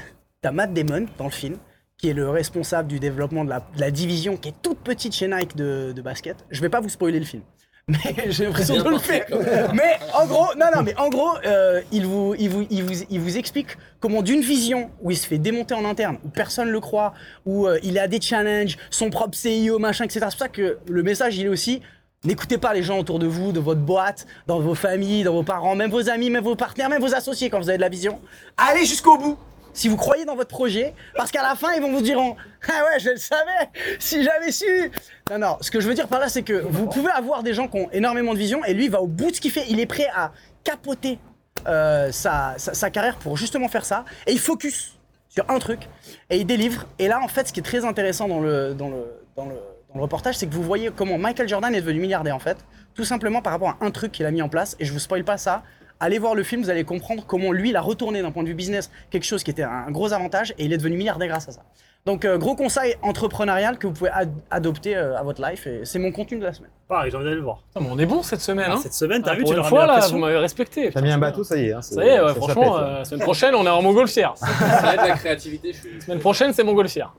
Matt Damon dans le film, qui est le responsable du développement de la, de la division qui est toute petite chez Nike de, de basket. Je vais pas vous spoiler le film. Mais j'ai l'impression de le faire. Mais en gros, non, non, mais en gros, euh, il, vous, il, vous, il, vous, il vous explique comment d'une vision où il se fait démonter en interne, où personne le croit, où euh, il a des challenges, son propre CIO, machin, etc. C'est pour ça que le message, il est aussi N'écoutez pas les gens autour de vous, de votre boîte, dans vos familles, dans vos parents, même vos amis, même vos partenaires, même vos associés quand vous avez de la vision. Allez jusqu'au bout si vous croyez dans votre projet, parce qu'à la fin, ils vont vous dire Ah ouais, je le savais, si j'avais su Non, non, ce que je veux dire par là, c'est que vous pouvez avoir des gens qui ont énormément de vision, et lui, il va au bout de ce qu'il fait, il est prêt à capoter euh, sa, sa- carrière pour justement faire ça, et il focus sur un truc, et il délivre. Et là, en fait, ce qui est très intéressant dans le, dans le, dans le, dans le reportage, c'est que vous voyez comment Michael Jordan est devenu milliardaire, en fait, tout simplement par rapport à un truc qu'il a mis en place, et je vous spoil pas ça. Allez voir le film, vous allez comprendre comment lui, il a retourné d'un point de vue business quelque chose qui était un gros avantage, et il est devenu milliardaire grâce à ça. Donc, euh, gros conseil entrepreneurial que vous pouvez ad- adopter euh, à votre life, et c'est mon contenu de la semaine. Pareil, j'ai envie d'aller le voir. Putain, mais on est bon cette semaine, hein Cette semaine, t'as Ah, vu, Pour tu une leur fois, mis la là, vous m'avez respecté. T'as mis un bateau, ça y est. hein, Ça y est, ouais, ça franchement, là. euh, semaine prochaine, on est en montgolfière. Ça aide la créativité, je suis. semaine prochaine, c'est montgolfière.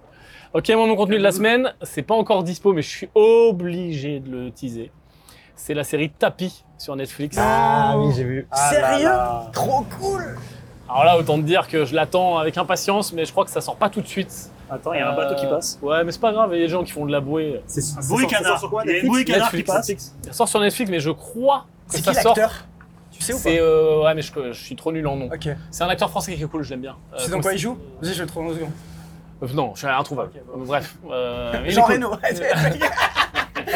Ok, moi, mon contenu de la semaine, c'est pas encore dispo, mais je suis obligé de le teaser. C'est la série Tapis sur Netflix. Ah oui, j'ai vu. Ah Sérieux là. Trop cool Alors là, autant te dire que je l'attends avec impatience, mais je crois que ça sort pas tout de suite. Attends, il y a un bateau qui Euh, passe. Ouais, mais c'est pas grave, il y a des gens qui font de la bouée. C'est Un bruit canard. Il y a un bruit canard qui passe. Ça sort sur Netflix, mais je crois que C'est ça qui sort. l'acteur Tu sais ou pas C'est euh, ouais, mais je, je suis trop nul en nom. Ok. C'est un acteur français qui est cool, je l'aime bien. Euh, Tu sais dans quoi il joue Vas-y, je vais le trouver secondes. Euh, Non, je suis introuvable. Bref. euh, il est Jean. Reno.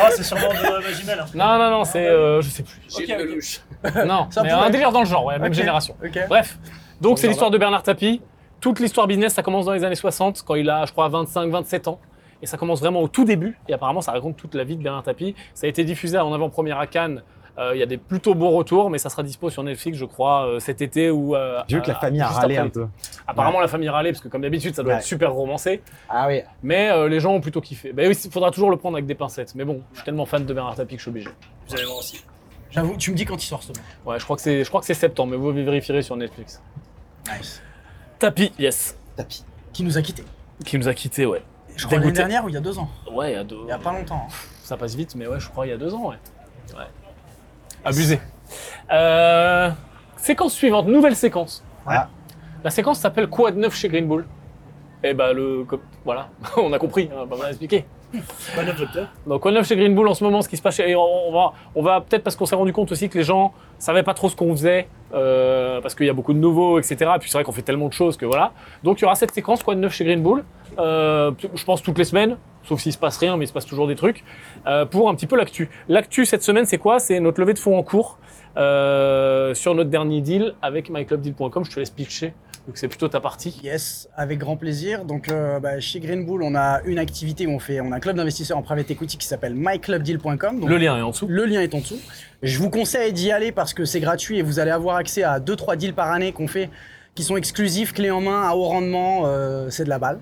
Ah, c'est sûrement de Magimel. Hein. Non, non, non, c'est. euh, je sais plus. Gilles ok. Lelouch. Non, mais pourrait. un délire dans le genre, ouais, même Ok. génération. Ok. Bref, donc c'est l'histoire de Bernard Tapie. Toute l'histoire business, ça commence dans les années 60, quand il a, je crois, 25-27 ans. Et ça commence vraiment au tout début. Et apparemment, ça raconte toute la vie de Bernard Tapie. Ça a été diffusé en avant-première à Cannes. Euh, Il y a des plutôt beaux retours, mais ça sera dispo sur Netflix, je crois, euh, cet été ou. euh, J'ai vu que la famille a râlé après un peu. Apparemment, la famille râlait, parce que comme d'habitude, ça doit Ouais. être super romancé. Ah oui. Mais euh, les gens ont plutôt kiffé. Ben oui, il faudra toujours le prendre avec des pincettes. Mais bon, je suis tellement fan de Bernard Tapie que je suis obligé. Vous allez voir aussi. J'avoue, tu me dis quand il sort ce. Ouais, je crois que c'est, je crois que c'est septembre, mais vous vérifierez sur Netflix. Nice. Tapis, yes. Tapis. Qui nous a quittés. Qui nous a quittés, ouais. Je crois l'année dernière ou il y a deux ans. Ouais, il y a deux. Il y a pas longtemps. hein. Ça passe vite, mais ouais, je crois il y a deux ans, ouais. Ouais. Abusé. Euh, séquence suivante, nouvelle séquence. Ouais. La séquence s'appelle Quoi de neuf chez Green Bull Et bah le, co- voilà, on a compris, hein, on va expliquer. Pas neuf docteur. Donc quoi de neuf chez Green Bull en ce moment, ce qui se passe, chez- et on va, on va peut-être parce qu'on s'est rendu compte aussi que les gens savaient pas trop ce qu'on faisait, euh, parce qu'il y a beaucoup de nouveaux, etc. Et puis c'est vrai qu'on fait tellement de choses que voilà. Donc il y aura cette séquence Quoi de neuf chez Green Bull, euh, je pense toutes les semaines, sauf s'il se passe rien, mais il se passe toujours des trucs, euh, pour un petit peu l'actu. L'actu cette semaine, c'est quoi? C'est notre levée de fonds en cours euh, sur notre dernier deal avec myclubdeal.com. Je te laisse pitcher, donc c'est plutôt ta partie. Yes, avec grand plaisir. Donc, euh, bah, chez Green Bull, on a une activité où on fait, on a un club d'investisseurs en private equity qui s'appelle myclubdeal.com. Le lien est en dessous. Le lien est en dessous. Je vous conseille d'y aller parce que c'est gratuit et vous allez avoir accès à 2-3 deals par année qu'on fait qui sont exclusifs, clés en main, à haut rendement, euh, c'est de la balle.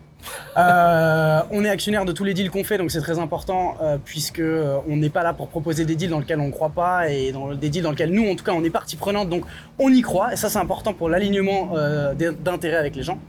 Euh, on est actionnaire de tous les deals qu'on fait, donc c'est très important euh, puisque euh, on n'est pas là pour proposer des deals dans lesquels on ne croit pas et dans des deals dans lesquels nous, en tout cas, on est partie prenante, donc on y croit et ça c'est important pour l'alignement d'intérêt avec les gens.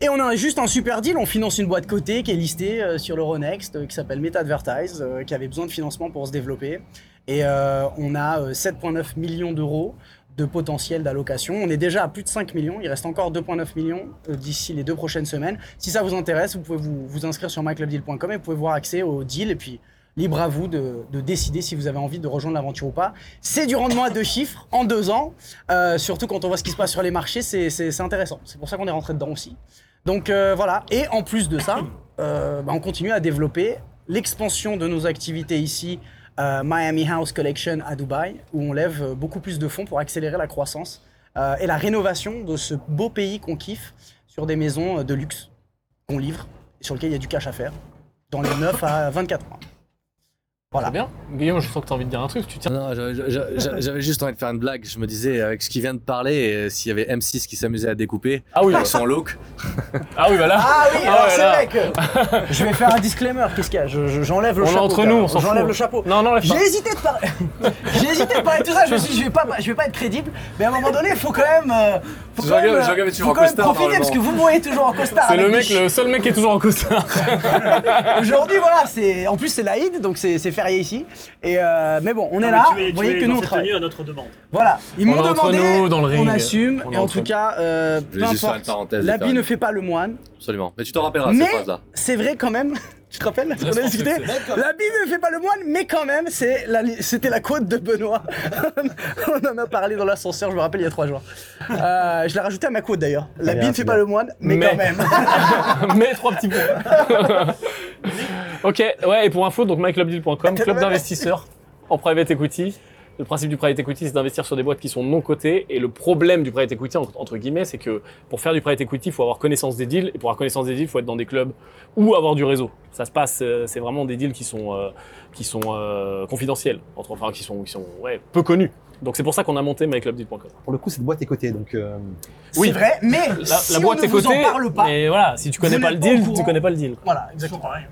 Et on a juste un super deal, on finance une boîte cotée qui est listée sur l'Euronext, qui s'appelle MetaAdvertise, qui avait besoin de financement pour se développer. Et on a euh, 7,9 millions d'euros de potentiel d'allocation. On est déjà à plus de 5 millions, il reste encore 2,9 millions euh, d'ici les deux prochaines semaines. Si ça vous intéresse, vous pouvez vous, vous inscrire sur myclubdeal.com et vous pouvez voir accès au deal. Et puis, libre à vous de, de décider si vous avez envie de rejoindre l'aventure ou pas. C'est du rendement à deux chiffres en deux ans. Euh, surtout quand on voit ce qui se passe sur les marchés, c'est- intéressant. C'est pour ça qu'on est rentré dedans aussi. Donc euh, voilà, et en plus de ça, bah, on continue à développer l'expansion de nos activités ici, euh, Miami House Collection à Dubaï, où on lève euh, beaucoup plus de fonds pour accélérer la croissance euh, et la rénovation de ce beau pays qu'on kiffe sur des maisons de luxe qu'on livre, et sur lesquelles il y a du cash à faire, dans les 9 à 24 mois. Voilà. Bien. Guillaume, je sens que tu as envie de dire un truc. Tu tiens. Non, je- je- je- j'avais juste envie de faire une blague. Je me disais, avec ce qu'il vient de parler, euh, s'il y avait M6 qui s'amusait à découper, Ah oui, sans look, ah oui, bah là. Ah oui, Ah alors c'est là. vrai que je vais faire un disclaimer. Qu'est-ce qu'il y a? Je- je- J'enlève le On chapeau. entre nous, on s'en fout. J'enlève le chapeau. Non, non. J'ai hésité de parler. J'ai hésité de parler de tout ça. Je me suis dit, je vais pas, je vais pas être crédible. Mais à un moment donné, il faut quand même, euh, faut quand même, euh, est toujours faut en quand même costard, profiter parce que vous me voyez toujours en costard. C'est le mec, le seul mec qui est toujours en costard. Aujourd'hui, voilà, c'est, en plus c'est l'Aïd, donc c'est c'est férié ici. Et euh, mais bon, on est là. Vous voyez que nous on travaille. à notre demande. Voilà, ils On m'ont demandé, nous, dans le ring. on assume. Et en tout cas, euh, peu importe, l'habit ne fait pas le moine. Absolument. Mais tu t'en rappelleras Mais cette phrase-là. c'est vrai quand même. Tu te rappelles? On a discuté L'habit ne fait pas le moine, mais quand même, c'est la- c'était la quote de Benoît. On en a parlé dans l'ascenseur, je me rappelle, il y a trois jours. Euh, je l'ai rajouté à ma quote d'ailleurs. L'habit bien, ne fait pas le moine, mais, Mais- quand même. Mais trois petits points. ok, ouais, et pour info, donc myclubdeal.com, club d'investisseurs en private equity. Le principe du private equity, c'est d'investir sur des boîtes qui sont non cotées. Et le problème du private equity, entre, guillemets, c'est que pour faire du private equity, il faut avoir connaissance des deals. Et pour avoir connaissance des deals, il faut être dans des clubs ou avoir du réseau. Ça se passe, euh, c'est vraiment des deals qui sont, euh, qui sont euh, confidentiels, entre, enfin, qui sont, qui sont ouais, peu connus. Donc c'est pour ça qu'on a monté myclubdeal.com. Pour le coup, cette boîte est cotée, donc euh, Oui. C'est vrai, mais La, si la boîte on ne est vous cotée, en parle pas, mais voilà, si tu connais pas le deal, tu courant. connais pas le deal. voilà, exactement. pareil.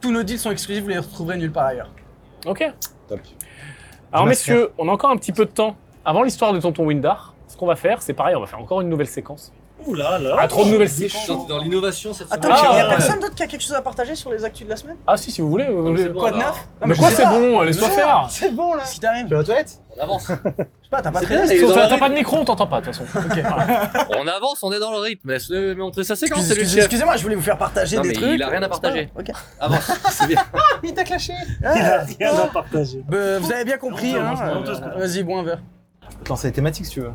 Tous nos deals sont exclusifs, vous les retrouverez nulle part ailleurs. Ok. top. Alors messieurs, on a encore un petit peu de temps avant l'histoire de Tonton Windar. Ce qu'on va faire, c'est pareil, on va faire encore une nouvelle séquence. Ouh là là. Ah, trop de nouvelles séquences. dans l'innovation cette Attends, Ah, il y a ouais. personne d'autre qui a quelque chose à partager sur les actus de la semaine? Ah si, si vous voulez. vous voulez-. Quoi de neuf? Non, Mais je quoi, c'est bon, laisse-toi faire. C'est bon là. Si t'arrives. Tu vas aux toilettes On avance. Je sais pas, t'as pas C'est très bien, bien. les T'as pas de micro, on t'entend pas de toute façon. On avance, on est dans le rythme. Laisse-le montrer sa séquence, Excuse- c'est le chef. Excusez-moi, je voulais vous faire partager Non, des mais trucs. il a rien à partager. Ok. Avance, c'est bien. Il t'a clashé. Il a rien à partager. Bah, vous avez bien compris, hein. Vas-y, bois un verre. Attends, c'est les thématiques si tu veux.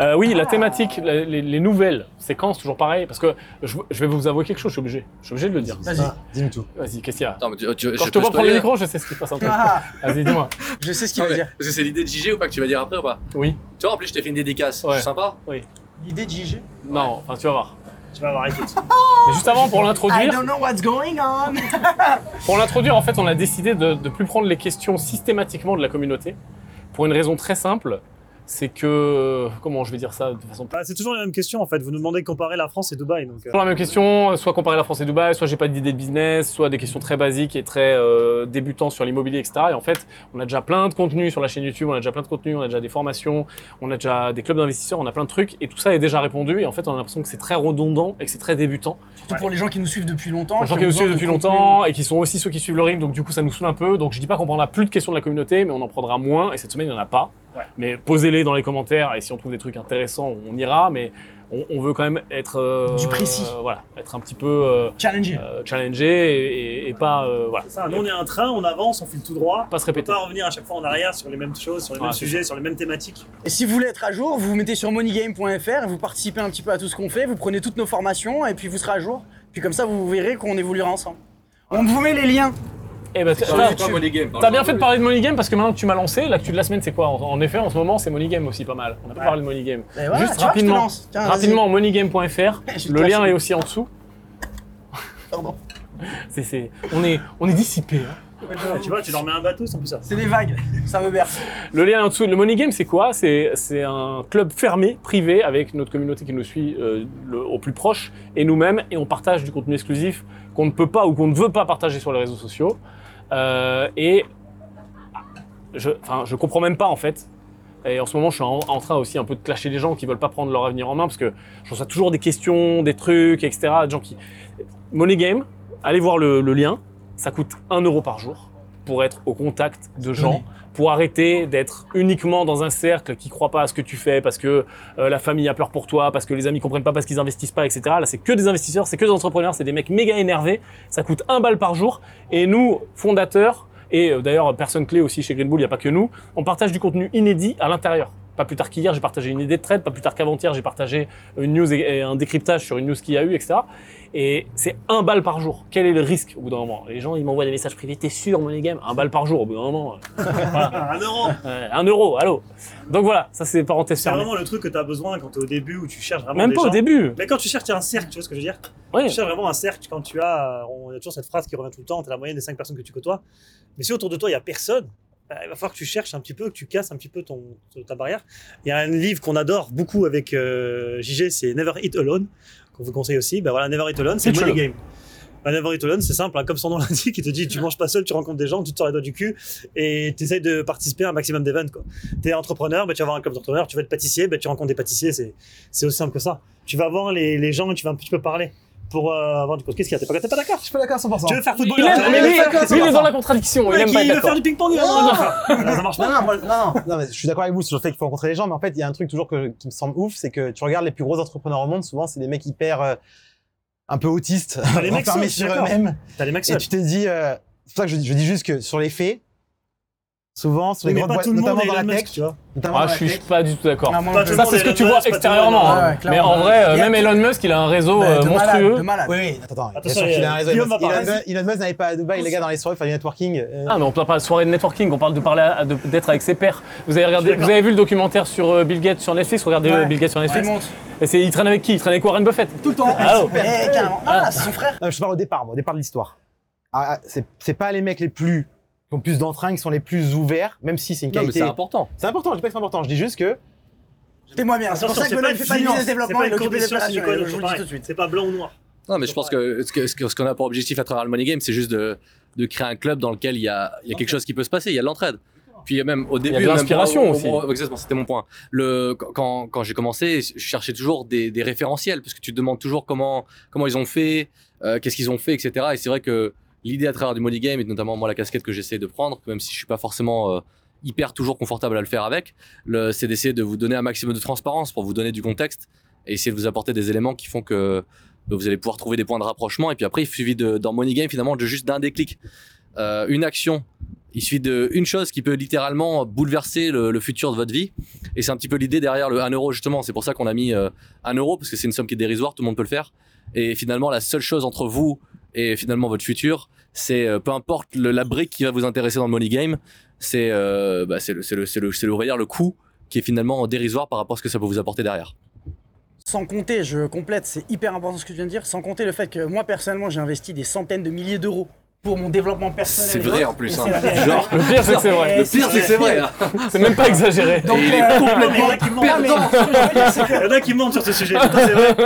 Euh, oui, la thématique, la- les, les nouvelles séquences, toujours pareil, parce que je, je vais vous avouer quelque chose, je suis obligé. Je suis obligé de le dire. Vas-y. Ah, Dis-nous tout. Vas-y, qu'est-ce qu'il y a Attends, mais tu, tu- Quand je te peux vois prendre le micro, je sais ce qui se passe en tête. Ah, Vas-y, dis-moi. je sais ce qu'il Ah, veut mais- dire. Parce que c'est l'idée de JG ou pas que tu vas dire après ou pas? Oui. Tu vois, en plus, je t'ai fait une dédicace. Ouais. C'est sympa L'idée de JG. Non, enfin, tu vas voir. Tu vas voir, écoute. Mais juste avant, pour I l'introduire, don't know what's going on. pour l'introduire, en fait, on a décidé de ne plus prendre les questions systématiquement de la communauté, pour une raison très simple, c'est que... Comment je vais dire ça de façon Bah, c'est toujours la même question en fait. Vous nous demandez de comparer la France et Dubaï. Donc, euh, Toujours la même question, soit comparer la France et Dubaï, soit j'ai pas d'idée de business, soit des questions très basiques et très euh, débutantes sur l'immobilier, etc. Et en fait, on a déjà plein de contenus sur la chaîne YouTube, on a déjà plein de contenus, on a déjà des formations, on a déjà des clubs d'investisseurs, on a plein de trucs, et tout ça est déjà répondu. Et en fait, on a l'impression que c'est très redondant et que c'est très débutant. Surtout pour les gens qui nous suivent depuis longtemps. Pour les gens qui nous suivent de depuis contenu. longtemps et qui sont aussi ceux qui suivent le rythme, donc du coup, ça nous saoule un peu. Donc je dis pas qu'on prendra plus de questions de la communauté, mais on en prendra moins. Et cette semaine, il n'y en a pas. Ouais. Mais posez-les dans les commentaires et si on trouve des trucs intéressants, on ira. Mais on, on veut quand même être euh, Du précis. voilà, être un petit peu euh, Challenger. euh, challengé et, et- et pas euh, voilà, c'est ça. Nous, on est un train, on avance, on file tout droit. pas se On peut répéter. pas revenir à chaque fois en arrière sur les mêmes choses, sur les Ah, mêmes sujets, sur les mêmes thématiques. Et si vous voulez être à jour, vous vous mettez sur moneygame.fr et vous participez un petit peu à tout ce qu'on fait, vous prenez toutes nos formations et puis vous serez à jour. Puis comme ça, vous verrez qu'on évoluera ensemble. On vous met les liens. Eh ben, Money Game. T'as bien fait de parler de Money Game parce que maintenant que tu m'as lancé, l'actu de la semaine c'est quoi en, en effet, en ce moment c'est Money Game aussi pas mal. On n'a pas Ouais. parlé de Money Game. Voilà, Juste tu vois, je te rapidement, lance. Tiens, vas-y. rapidement moneygame.fr. Je Le lien est aussi en dessous. Pardon. C'est, c'est- on est, on est dissipé. hein. Tu vois, tu leur mets un bateau, c'est peu ça. C'est des vagues. Ça me berce. Le lien en dessous, le Money Game, c'est quoi? C'est, c'est un club fermé, privé, avec notre communauté qui nous suit euh, le- au plus proche et nous-mêmes, et on partage du contenu exclusif qu'on ne peut pas ou qu'on ne veut pas partager sur les réseaux sociaux. Euh, et je, comprends même pas en fait. Et en ce moment, je suis en, en train aussi un peu de clasher les gens qui veulent pas prendre leur avenir en main parce que je reçois toujours des questions, des trucs, etc. Des gens qui. Money Game, allez voir le, le lien. Ça coûte 1 euro par jour pour être au contact de gens, pour arrêter d'être uniquement dans un cercle qui croit pas à ce que tu fais parce que euh, la famille a peur pour toi, parce que les amis comprennent pas parce qu'ils investissent pas, etc. Là, c'est que des investisseurs, c'est que des entrepreneurs, c'est des mecs méga énervés. Ça coûte un balle par jour. Et nous, fondateurs, et euh, d'ailleurs personne clé aussi chez Green Bull, il n'y a pas que nous, on partage du contenu inédit à l'intérieur. Pas plus tard qu'hier, j'ai partagé une idée de trade, pas plus tard qu'avant-hier, j'ai partagé une news et, et un décryptage sur une news qu'il y a eu, etc. Et c'est un balle par jour. Quel est le risque au bout d'un moment? Les gens, ils m'envoient des messages privés, t'es sûr, mon game Un balle par jour, au bout d'un moment. euh, un euro euh, un euro, allô Donc voilà, ça c'est parenthèse C'est vraiment le truc que tu as besoin quand tu es au début où tu cherches vraiment Même des pas au début. Mais quand tu cherches un cercle, tu vois ce que je veux dire? Oui. Tu cherches vraiment un cercle quand tu as. On a toujours cette phrase qui revient tout le temps tu la moyenne des 5 personnes que tu côtoies. Mais si autour de toi, il n'y a personne, bah, il va falloir que tu cherches un petit peu, que tu casses un petit peu ton, ta barrière. Il y a un livre qu'on adore beaucoup avec euh, JG, c'est Never Eat Alone, qu'on vous conseille aussi. Bah voilà, Never Eat Alone, c'est money game. Bah, Never Eat Alone, c'est simple, hein, comme son nom l'indique, il te dit tu manges pas seul, tu rencontres des gens, tu te sors les doigts du cul et tu essayes de participer à un maximum d'événements. Tu es entrepreneur, bah, tu vas avoir un club d'entrepreneurs, tu vas être pâtissier, bah, tu rencontres des pâtissiers, c'est aussi simple que ça. Tu vas voir les, les gens et tu vas un petit peu parler pour euh, avoir du Qu'est-ce qu'il y a T'es pas, t'es pas d'accord? Je suis pas d'accord à 100%. Tu veux faire Il aime, tu mais lui, lui, il est dans la contradiction. Il aime qui pas être veut faire du ping-pong il va faire. Ça marche Non, pas. non, moi, non, non, non, mais je suis d'accord avec vous sur le fait qu'il faut rencontrer les gens, mais en fait, il y a un truc toujours que- qui me semble ouf, c'est que tu regardes les plus gros entrepreneurs au monde, souvent, c'est des mecs hyper euh, un peu autistes, les mecs enfermés sur eux-mêmes. T'as les mecs Et tu te dis, euh, c'est pour ça que je dis juste que sur les faits, souvent, sur les grandes pas boîtes, tout le monde notamment dans la Elon tech, Musk, tu vois. Ah, je suis pas du tout d'accord. Ça, c'est ce que tu vois extérieurement. hein. Mais en vrai, euh, Il même Elon Musk, il a un réseau euh, de monstrueux. de malade. Oui, oui, attends, Attention, qu'il a un réseau. Elon. Musk- n'allait pas à Dubaï, les gars, dans les soirées, faire du networking. euh, Ah, mais on parle pas de soirée de networking, on parle de parler, d'être avec ses pairs. Vous avez regardé, vous avez vu le documentaire sur Bill Gates sur Netflix? Regardez. Bill Gates sur Il Netflix. Et c'est, il traîne avec qui? Il traîne avec Warren Buffett. Tout le temps. Ah, oh. Eh, carrément. Ah, c'est son frère. Je parle au départ, moi, au départ de l'histoire. Ah, ah, c'est pas les mecs les plus qui ont plus d'entrain, qui sont les plus ouverts, même si c'est une Non, mais qualité. c'est important. C'est important, je dis pas que c'est important, je dis juste que T'es-moi bien. C'est pour ça que c'est Benoît pas ne fait pas du c'est développement, il une occupe des Je vous le dis tout de suite. C'est pas blanc ou noir. Non, mais je pense que ce qu'on a pour objectif à travers le Money Game, c'est juste de, de créer un club dans lequel il y a, il y a quelque chose qui peut se passer, il y a de l'entraide. Puis même au début, de même l'inspiration au- au- aussi. au- Exactement, c'était mon point. Le, quand, quand j'ai commencé, je cherchais toujours des, des référentiels, parce que tu te demandes toujours comment, comment ils ont fait, euh, qu'est-ce qu'ils ont fait, etc. Et c'est vrai que l'idée à travers du Money Game, et notamment moi la casquette que j'essaie de prendre, même si je suis pas forcément euh, hyper toujours confortable à le faire avec, c'est d'essayer de vous donner un maximum de transparence pour vous donner du contexte et essayer de vous apporter des éléments qui font que bah, vous allez pouvoir trouver des points de rapprochement. Et puis après, il suffit de, dans Money Game finalement de juste d'un déclic. Euh, une action, Il suffit de une chose qui peut littéralement bouleverser le, le futur de votre vie. Et c'est un petit peu l'idée derrière le 1 euro justement. C'est pour ça qu'on a mis euh, 1 euro parce que c'est une somme qui est dérisoire, tout le monde peut le faire. Et finalement, la seule chose entre vous et finalement votre futur, c'est euh, peu importe le- la brique qui va vous intéresser dans le money game, c'est euh, bah, c'est le, c'est le, c'est le, c'est le, derrière le coût qui est finalement dérisoire par rapport à ce que ça peut vous apporter derrière. Sans compter, je complète, c'est hyper important ce que tu viens de dire, sans compter le fait que moi personnellement j'ai investi des centaines de milliers d'euros pour mon développement personnel. C'est vrai en plus. hein. Genre, Le pire, c'est que c'est vrai. le pire c'est que c'est vrai. hein. C'est même pas exagéré. Donc, il est euh, complètement Il y en a qui mentent sur ce sujet. Putain, c'est vrai.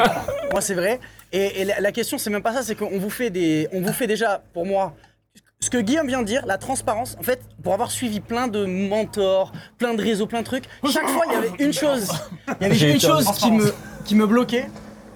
Moi, c'est vrai. Et, et la, la question, c'est même pas ça, c'est qu'on vous fait des, on vous fait déjà, pour moi, ce que Guillaume vient de dire, la transparence. En fait, pour avoir suivi plein de mentors, plein de réseaux, plein de trucs, chaque fois, il y avait une chose, il y avait une chose qui me, qui me bloquait.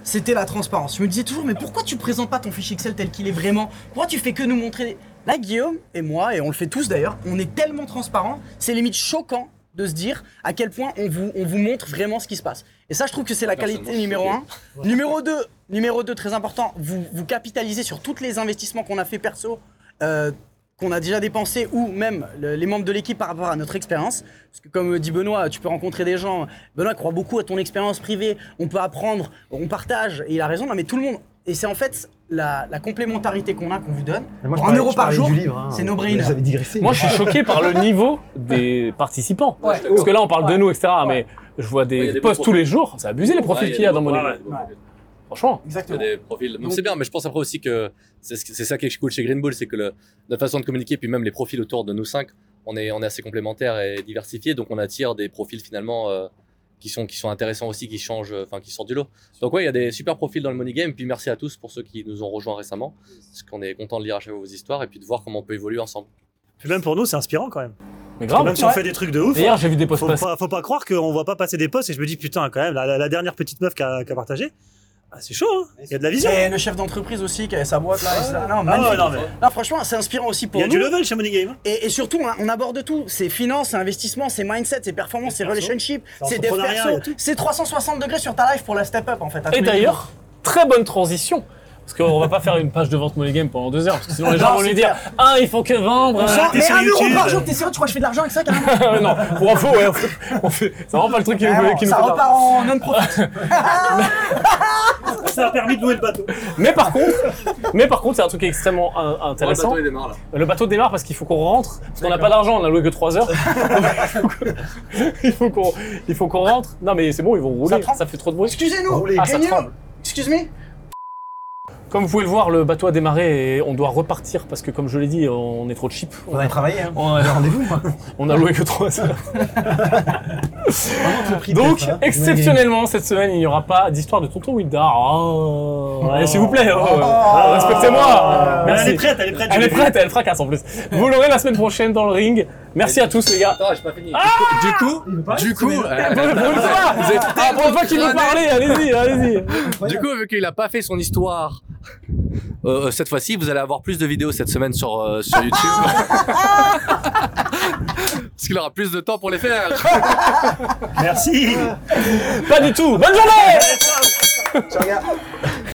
C'était la transparence. Je me disais toujours, mais pourquoi tu présentes pas ton fichier Excel tel qu'il est vraiment? Pourquoi tu fais que nous montrer? Là, Guillaume et moi, et on le fait tous d'ailleurs, on est tellement transparent, c'est limite choquant de se dire à quel point on vous, on vous montre vraiment ce qui se passe. Et ça, je trouve que c'est la qualité numéro un. Numéro 2, numéro 2, très important, vous, vous capitalisez sur tous les investissements qu'on a fait perso, euh, qu'on a déjà dépensés, ou même le- les membres de l'équipe par rapport à notre expérience. Parce que comme dit Benoît, tu peux rencontrer des gens. Benoît croit beaucoup à ton expérience privée, on peut apprendre, on partage, et il a raison, non mais tout le monde. Et c'est en fait la, la complémentarité qu'on a, qu'on vous donne. Moi, Pour un parlais- euro par jour, hein. c'est no-brainer. Vous avez digressé. Moi, je suis choqué par le niveau des participants. Ouais. Parce que là, on parle de nous, etc. Mais je vois des a des posts tous les jours. C'est abusé les profils Ouais, qu'il y a dans mon. Franchement. Il y a Exactement. des profils. C'est bien, mais je pense après aussi que c'est ce- c'est ça qui est cool chez Green Bull, c'est que le- notre façon de communiquer, puis même les profils autour de nous cinq, on est, on est assez complémentaires et diversifiés, donc on attire des profils finalement euh, qui, sont, qui sont intéressants aussi, qui changent, euh, enfin qui sortent du lot. Donc ouais, il y a des super profils dans le money game, puis merci à tous pour ceux qui nous ont rejoints récemment, parce qu'on est content de lire à chaque fois vos histoires et puis de voir comment on peut évoluer ensemble. Puis même pour nous, c'est inspirant quand même. Mais Même grave. si on fait des trucs de ouf. D'ailleurs, j'ai vu des posts Faut pas, faut pas croire qu'on voit pas passer des posts et je me dis putain quand même la, dernière petite meuf qui a, qui a partagé ah, c'est chaud hein il y a de la vision Et le chef d'entreprise aussi qui avait sa boîte là. et ça. Non, ah magnifique. ouais, non mais Non, franchement, c'est inspirant aussi il pour y a nous. du level chez Money Game hein. Et, et surtout, on, on aborde tout. C'est finance, c'est investissement, c'est mindset, c'est performance, c'est relationship, c'est dev perso. il. C'est 360 degrés sur ta life pour la step up en fait. Et d'ailleurs, très bonne transition. Parce qu'on va pas faire une page de vente Money Game pendant deux heures, parce que sinon les gens Non, vont lui dire clair. Ah, il faut que vendre. hein. Mais un euro par jour, t'es sérieux, tu crois que je fais de l'argent avec ça carrément Ah, non, pour info, ouais, on fait, on fait- c'est vraiment pas le truc qui nous, qui nous Ça fait peur. repart en non-profit. ça a permis de louer le bateau Mais par contre, mais par contre, c'est un truc extrêmement euh, intéressant. il démarre là. Le bateau démarre parce qu'il faut qu'on rentre, parce qu'on n'a pas d'argent, on a loué que 3 heures. il faut qu'on il faut qu'on rentre. Non mais c'est bon, ils vont rouler, Ça fait trop de bruit. Excusez-nous. Ah, ça tremble. Excuse me. Comme vous pouvez le voir, le bateau a démarré et on doit repartir parce que comme je l'ai dit, on est trop cheap. On a travaillé, hein. On a, Rendez-vous. on a loué que 3 heures. Donc, hein. exceptionnellement, cette semaine, il n'y aura pas d'histoire de tonton Wildar. Oh. Allez, s'il vous plaît, oh. Oh. respectez-moi. Mais elle est prête elle est prête Elle est prête, elle fracasse en plus. Vous l'aurez la semaine prochaine dans le ring. Merci à tous les gars. Attends, j'ai pas fini. du coup, du coup, Pour, euh, pour une fois, vous êtes ah, pour une fois qu'il parler, allez-y, allez-y. Du coup, vu qu'il a pas fait son histoire euh, cette fois-ci, vous allez avoir plus de vidéos cette semaine sur, euh, sur YouTube. Parce qu'il aura plus de temps pour les faire. merci Pas du tout. Bonne journée Ciao, gars.